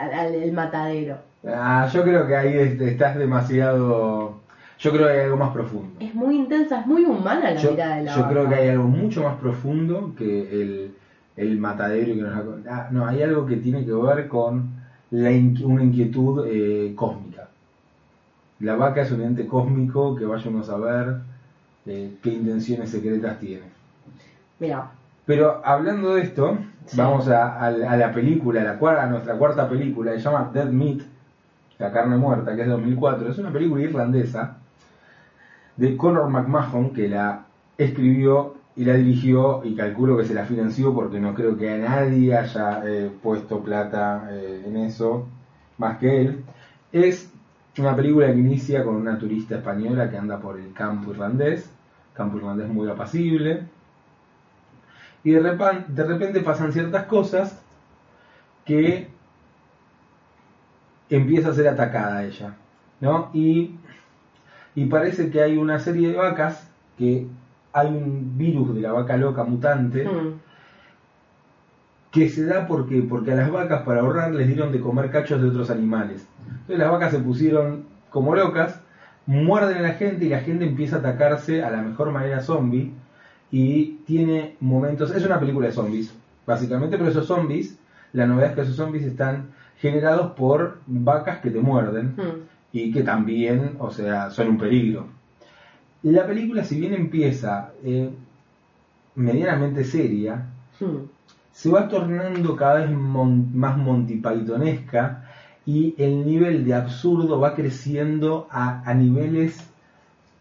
al, al- el matadero. Ah, yo creo que ahí estás demasiado... Yo creo que hay algo más profundo. Es muy intensa, es muy humana la Yo, mirada de la yo vaca. creo que hay algo mucho más profundo que el, el matadero y que nos ah, no hay algo que tiene que ver con la una inquietud eh, cósmica la vaca es un ente cósmico que vaya uno a saber eh, qué intenciones secretas tiene Mira, pero hablando de esto Vamos a, la película la cuar- a nuestra cuarta película se llama Dead Meat la carne muerta que es de 2004 es una película irlandesa de Conor McMahon que la escribió y la dirigió y calculo que se la financió porque no creo que a nadie haya eh, puesto plata eh, en eso más que él. Es una película que inicia con una turista española que anda por el campo irlandés, campo irlandés muy apacible, y de repente, de repente pasan ciertas cosas que empieza a ser atacada ella, ¿no? Y y parece que hay una serie de vacas que hay un virus de la vaca loca mutante mm, que se da porque porque a las vacas para ahorrar les dieron de comer cachos de otros animales. Entonces las vacas se pusieron como locas, muerden a la gente y la gente empieza a atacarse a la mejor manera zombie y tiene momentos, es una película de zombies, básicamente, pero esos zombies, la novedad es que esos zombies están generados por vacas que te muerden mm. y que también, o sea, son un peligro. La película, si bien empieza eh, medianamente seria, Hmm. se va tornando cada vez mon- más montipythonesca y el nivel de absurdo va creciendo a, a niveles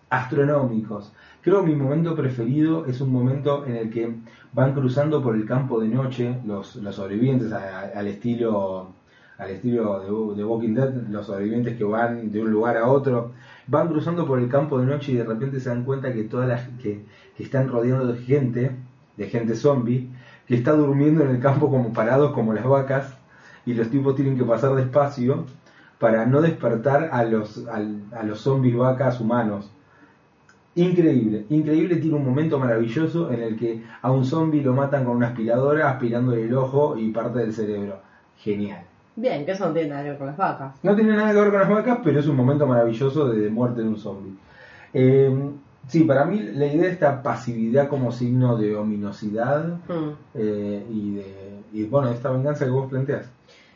astronómicos. Creo que mi momento preferido es un momento en el que van cruzando por el campo de noche los, los sobrevivientes al estilo al estilo de, Walking Dead, los sobrevivientes que van de un lugar a otro, van cruzando por el campo de noche y de repente se dan cuenta que todas las que, que están rodeando de gente, de gente zombie, que está durmiendo en el campo como parados como las vacas y los tipos tienen que pasar despacio para no despertar a los, a los zombies vacas humanos. Increíble, increíble, tiene un momento maravilloso en el que a un zombie lo matan con una aspiradora aspirándole el ojo y parte del cerebro. Genial. Bien, que eso no tiene nada que ver con las vacas. No tiene nada que ver con las vacas, pero es un momento maravilloso de muerte de un zombie. Eh, sí, para mí la idea de esta pasividad como signo de ominosidad Hmm. eh, y de y bueno, esta venganza que vos planteas.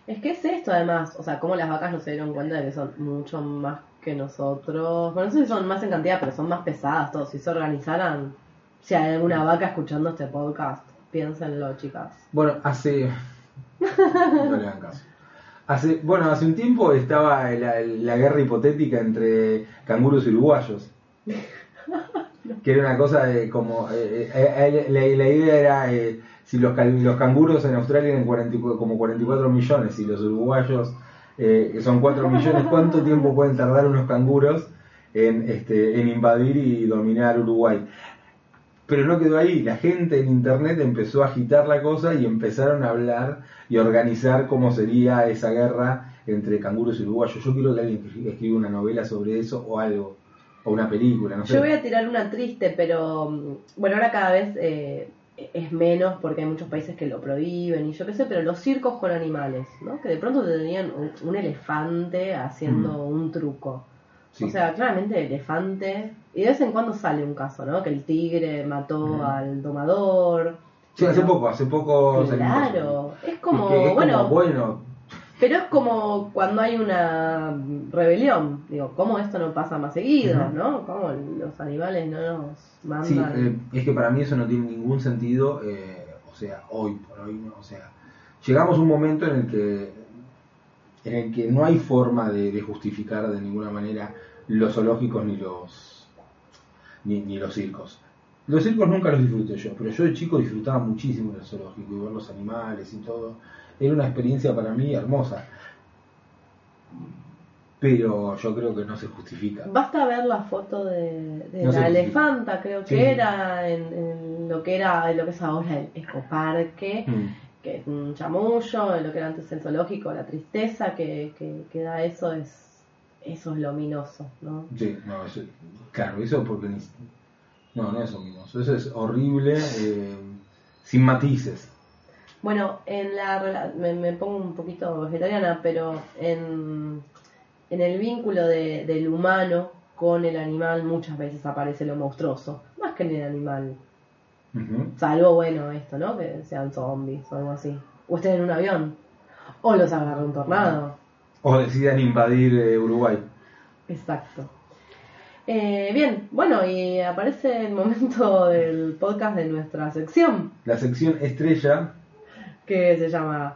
Es que es esto además, o sea, como las vacas no se dieron cuenta de que son mucho más que nosotros. Bueno, no sé si son más en cantidad, pero son más pesadas todos. Si se organizaran, si hay alguna vaca escuchando este podcast, piénsenlo, chicas. Bueno, hace. No le hagan caso. Hace, bueno, hace un tiempo estaba la, guerra hipotética entre canguros y uruguayos. Que era una cosa de como. eh, eh, eh, la, idea era eh, si los, los canguros en Australia eran 40 y cu- como 44 millones y los uruguayos eh, que son 4 millones, ¿cuánto tiempo pueden tardar unos canguros en, este, en invadir y dominar Uruguay? Pero no quedó ahí, la gente en internet empezó a agitar la cosa y empezaron a hablar y a organizar cómo sería esa guerra entre canguros y uruguayos. Yo quiero que alguien escri- escriba una novela sobre eso o algo, o una película, no sé. Yo voy a tirar una triste, pero mm, bueno, ahora cada vez eh, es menos porque hay muchos países que lo prohíben y yo qué sé, pero los circos con animales, ¿no? Que de pronto te tenían un, un elefante haciendo un truco. Sí. O sea, claramente el elefante, y de vez en cuando sale un caso, ¿no? Que el tigre mató al domador. Sí, hace poco, hace poco. Claro, es como, es como, bueno, bueno, pero es como cuando hay una rebelión. Digo, ¿cómo esto no pasa más seguido, no? ¿Cómo los animales no nos mandan? Sí, eh, es que para mí eso no tiene ningún sentido, eh, o sea, hoy por hoy, no, o sea, llegamos a un momento en el que en el que no hay forma de, de justificar de ninguna manera los zoológicos ni los ni, ni los circos. Los circos nunca los disfruté yo, pero yo de chico disfrutaba muchísimo del zoológico y ver los animales y todo. Era una experiencia para mí hermosa. Pero yo creo que no se justifica. Basta ver la foto de, de No sé la elefanta, creo que Sí. era en, en lo que era lo que es ahora el ecoparque, Mm. que es un chamullo, lo que era antes el zoológico, la tristeza que, que, que da eso es eso es luminoso, ¿no? Sí, no, eso, claro, eso porque ni, no, no es ominoso, eso es horrible, eh, sin matices. Bueno, en la me, me pongo un poquito vegetariana, pero en, en el vínculo de- del humano con el animal muchas veces aparece lo monstruoso, más que en el animal. Salvo, bueno, esto, ¿no? Que sean zombies o algo así. O estén en un avión. O los agarra un tornado. O decidan invadir eh, Uruguay. Exacto. Eh, bien, bueno, y aparece el momento del podcast de nuestra sección, La sección estrella, que se llama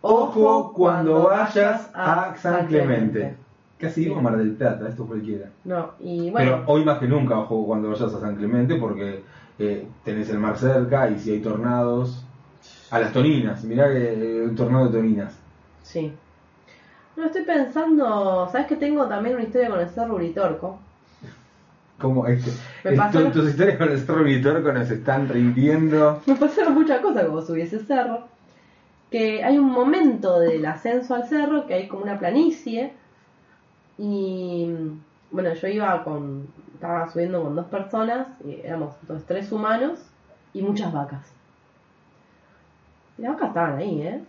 Ojo cuando vayas a San Clemente. Casi digo. Mar del Plata, esto cualquiera. No, y bueno, Pero hoy más que nunca, ojo cuando vayas a San Clemente, porque eh, tenés el mar cerca y si hay tornados. A las toninas, mirá que eh, un tornado de toninas. sí. No, estoy pensando, ¿sabes que tengo también una historia con el Cerro Uritorco? Como este, esto- tus historias con el Strawberry Torco nos están rindiendo. Me pasaron muchas cosas como subí ese cerro. Que hay un momento del ascenso al cerro que hay como una planicie. Y bueno, yo iba con. Estaba subiendo con dos personas. Y éramos entonces tres humanos y muchas vacas. Y las vacas estaban ahí, ¿eh?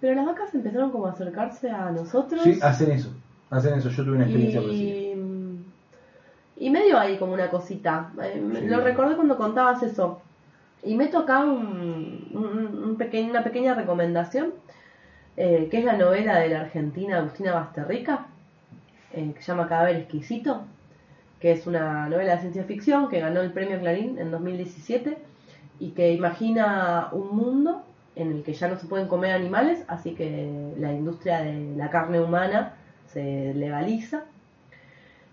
Pero las vacas empezaron como a acercarse a nosotros. Sí, hacen eso. Hacen eso. Yo tuve una experiencia y, y medio ahí como una cosita. Eh, me- Sí. Lo recordé cuando contabas eso. Y meto acá un, un- un peque- una pequeña recomendación, eh, que es la novela de la argentina Agustina Basterrica, eh, que se llama Cadáver Exquisito, que es una novela de ciencia ficción que ganó el premio Clarín en 2017 y que imagina un mundo en el que ya no se pueden comer animales, así que la industria de la carne humana se legaliza.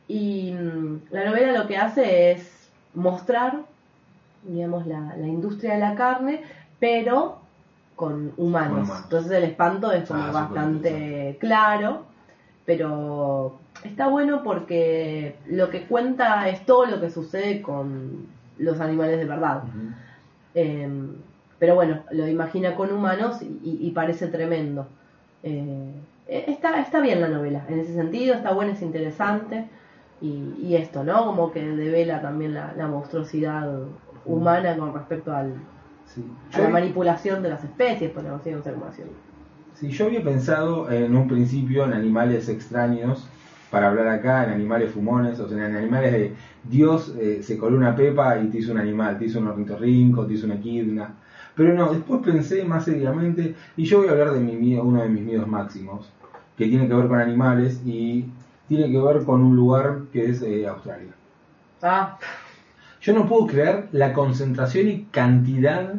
Y mm, la novela lo que hace es mostrar, digamos, la, la industria de la carne, pero con humanos. Entonces el espanto es como Ah, bastante claro, pero está bueno porque lo que cuenta es todo lo que sucede con los animales de verdad. Eh, pero bueno, lo imagina con humanos y, y- y parece tremendo. Eh, está, está bien la novela, en ese sentido, está buena, es interesante. Y, y esto, ¿no? Como que devela también la, la monstruosidad humana con respecto al, Sí. a la manipulación de las especies, podemos decir, observación. sí, yo había pensado en un principio en animales extraños, para hablar acá, en animales fumones, o sea, en animales de Dios eh, se coló una pepa y te hizo un animal, te hizo un ornitorrinco, te hizo una equidna. Pero no, después pensé más seriamente, y yo voy a hablar de mi uno de mis miedos máximos, que tiene que ver con animales y tiene que ver con un lugar que es eh, Australia. Ah, Yo no puedo creer la concentración y cantidad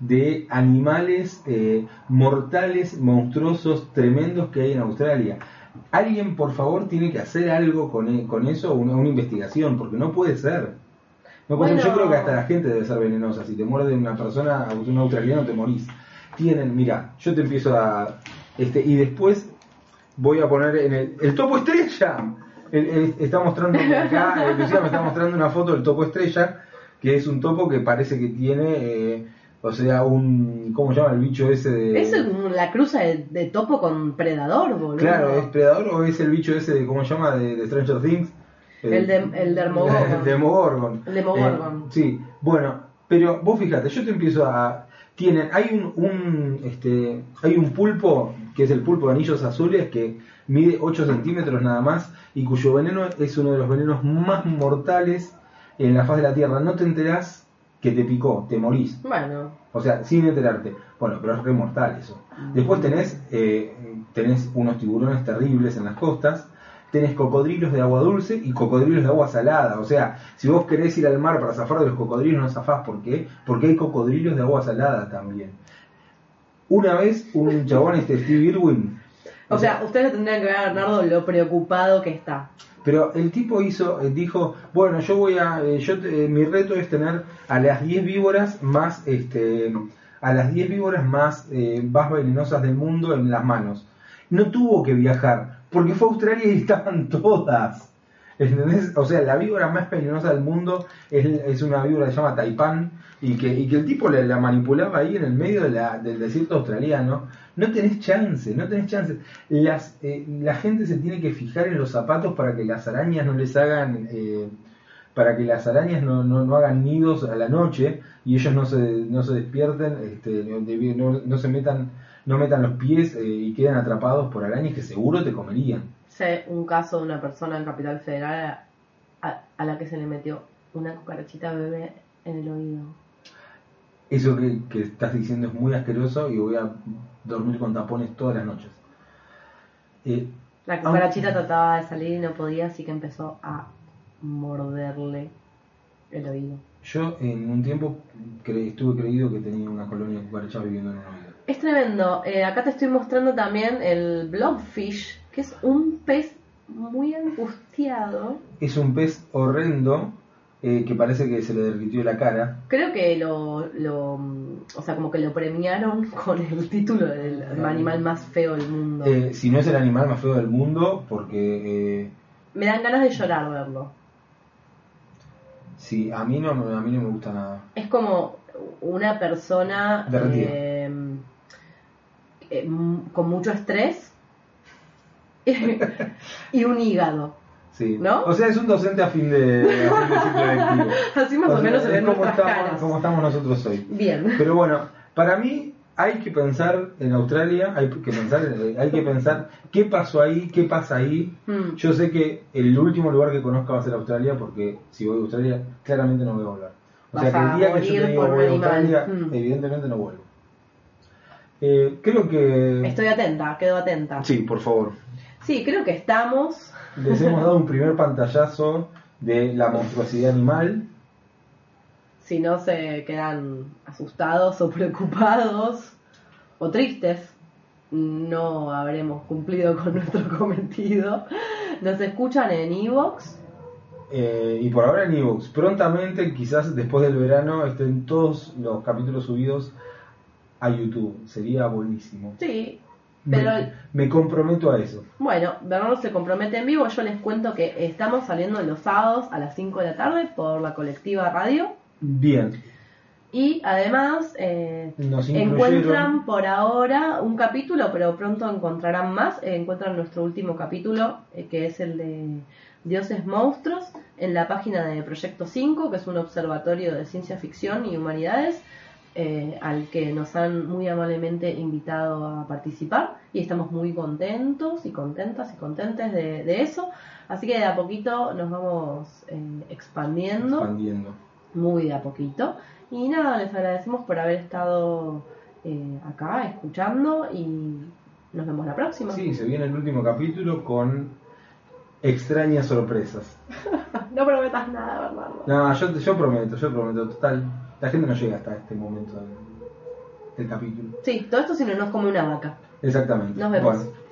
de animales eh, mortales, monstruosos, tremendos que hay en Australia. Alguien, por favor, tiene que hacer algo con, e- con eso, una, una investigación, porque no puede ser. No puede ser. Yo creo que hasta la gente debe ser venenosa. Si te muerde una persona, un australiano, te morís. Tienen, mira, yo te empiezo a... Este, y después voy a poner en el, el topo estrella. El- el- está mostrando acá, *laughs* eh, Lucía me está mostrando una foto del topo estrella, que es un topo que parece que tiene, eh, o sea, un, ¿cómo se llama el bicho ese de... Es la cruza de, de topo con predador, boludo. Claro, ¿es Predador o es el bicho ese de, ¿cómo se llama? De, de Stranger Things. El de- el Demogorgon. El Demogorgon. *laughs* El Demogorgon. Eh, sí, bueno, pero vos fíjate, yo te empiezo a... Tienen, hay un, un, este, hay un pulpo, que es el pulpo de anillos azules, que mide 8 centímetros nada más, y cuyo veneno es uno de los venenos más mortales en la faz de la Tierra. No te enterás que te picó, te morís. Bueno, O sea, sin enterarte. Bueno, pero es re mortal eso. Después tenés, eh, tenés unos tiburones terribles en las costas, tenés cocodrilos de agua dulce y cocodrilos de agua salada. O sea, si vos querés ir al mar para zafar de los cocodrilos, no zafás. ¿Por qué? Porque hay cocodrilos de agua salada también. Una vez, un chabón, este Steve Irwin, o sea, ustedes tendrían que ver a Bernardo lo preocupado que está. Pero el tipo hizo, eh, dijo, bueno, yo voy a, eh, yo eh, mi reto es tener a las 10 víboras más, este, a las 10 víboras más, eh, más venenosas del mundo en las manos. No tuvo que viajar, porque fue a Australia y estaban todas. ¿Entendés? O sea, la víbora más venenosa del mundo es, una víbora que se llama Taipán y que, el tipo la, la manipulaba ahí en el medio de la- del desierto australiano. No tenés chance, no tenés chance. Las, eh, la gente se tiene que fijar en los zapatos para que las arañas no les hagan, eh, para que las arañas no, no, no hagan nidos a la noche y ellos no se, no se despierten, este, no, no- se metan, no metan los pies eh, y queden atrapados por arañas que seguro te comerían. Sé un caso de una persona en Capital Federal a, a- a la que se le metió una cucarachita bebé en el oído. Eso que, que estás diciendo es muy asqueroso y voy a dormir con tapones todas las noches. Eh, La cucarachita trataba de salir y no podía, así que empezó a morderle el oído. yo en un tiempo cre- estuve creído que tenía una colonia de cucarachas viviendo en un oído. Es tremendo. Eh, acá te estoy mostrando también el blobfish, que es un pez muy angustiado. Es un pez horrendo eh, que parece que se le derritió la cara. Creo que lo, lo, o sea, como que lo premiaron *laughs* con el título del animal más feo del mundo. Eh, si no es el animal más feo del mundo, porque eh, Me dan ganas de llorar verlo. sí, a mí no, a mí no me gusta nada. Es como una persona eh, con mucho estrés y un hígado. Sí. ¿No? O sea, es un docente a fin de, a fin de ciclo lectivo. Así más o, sea, menos se es ven como estamos, caras. como estamos nosotros hoy. Bien. Pero bueno, para mí hay que pensar en Australia, hay que pensar, en- hay que pensar qué pasó ahí, qué pasa ahí. Mm. Yo sé que el último lugar que conozca va a ser Australia, porque si voy a Australia, claramente no voy a volver. O sea que el día que yo te digo voy a. Australia, Mm. evidentemente no vuelvo. Eh, creo que... Estoy atenta, quedo atenta. Sí, por favor. Sí, creo que estamos. Les hemos dado un *laughs* primer pantallazo de la monstruosidad animal. Si no se quedan asustados o preocupados o tristes, no habremos cumplido con nuestro *laughs* cometido. Nos escuchan en Evox. Eh, y por ahora en Evox. Prontamente, quizás después del verano, estén todos los capítulos subidos a YouTube. Sería buenísimo. Sí, pero Me, me comprometo a eso. bueno, Bernardo se compromete en vivo. Yo les cuento que estamos saliendo los sábados a las 5 de la tarde por la colectiva radio. Bien. Y además eh, Nos encuentran por ahora un capítulo, pero pronto encontrarán más. Eh, encuentran nuestro último capítulo, eh, que es el de Dioses Monstruos, en la página de Proyecto 5, que es un observatorio de ciencia ficción y humanidades, eh, al que nos han muy amablemente invitado a participar. Y estamos muy contentos y contentas y contentes de, de eso. Así que de a poquito nos vamos eh, expandiendo Expandiendo. muy de a poquito. Y nada, les agradecemos por haber estado eh, acá escuchando y nos vemos la próxima. Sí, se viene el último capítulo con extrañas sorpresas. *laughs* No prometas nada, Bernardo. No, yo, yo prometo, yo prometo. Total, la gente no llega hasta este momento del, del capítulo. Sí, todo esto si no nos come una vaca. Exactamente. Nos vemos. Bueno.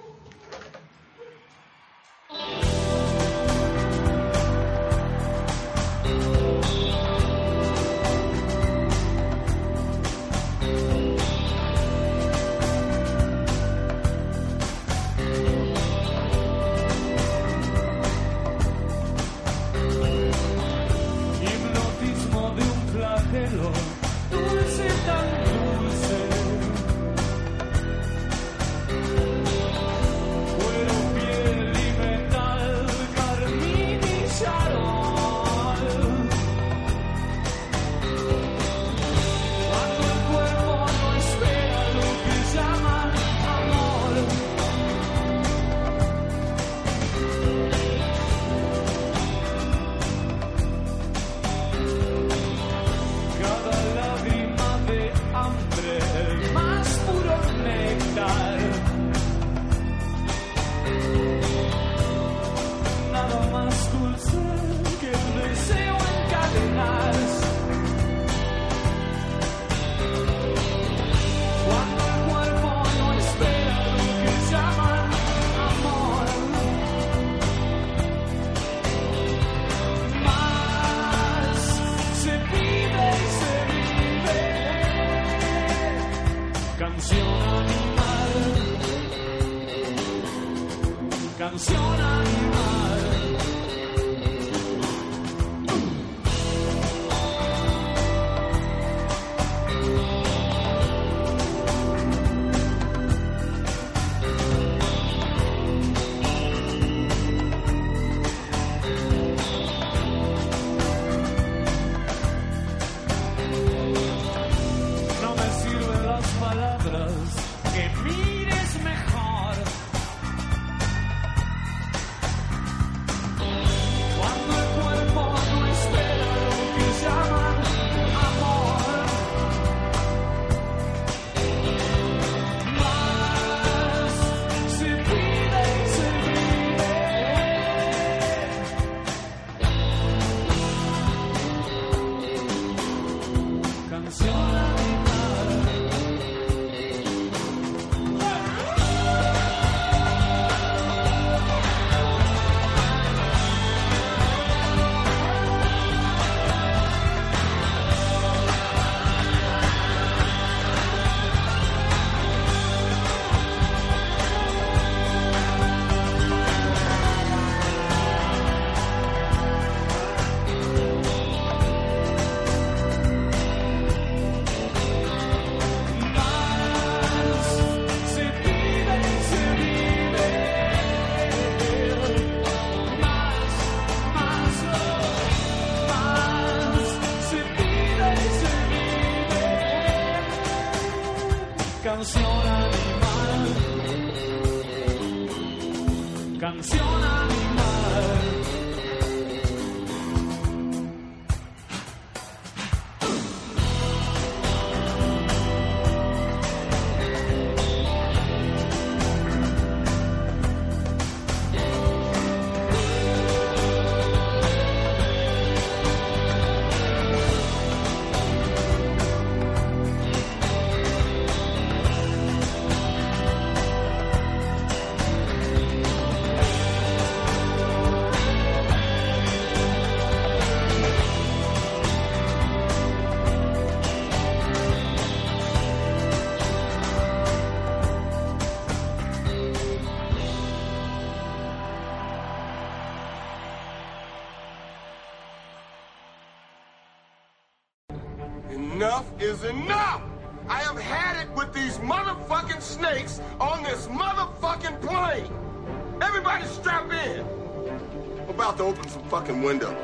fucking window.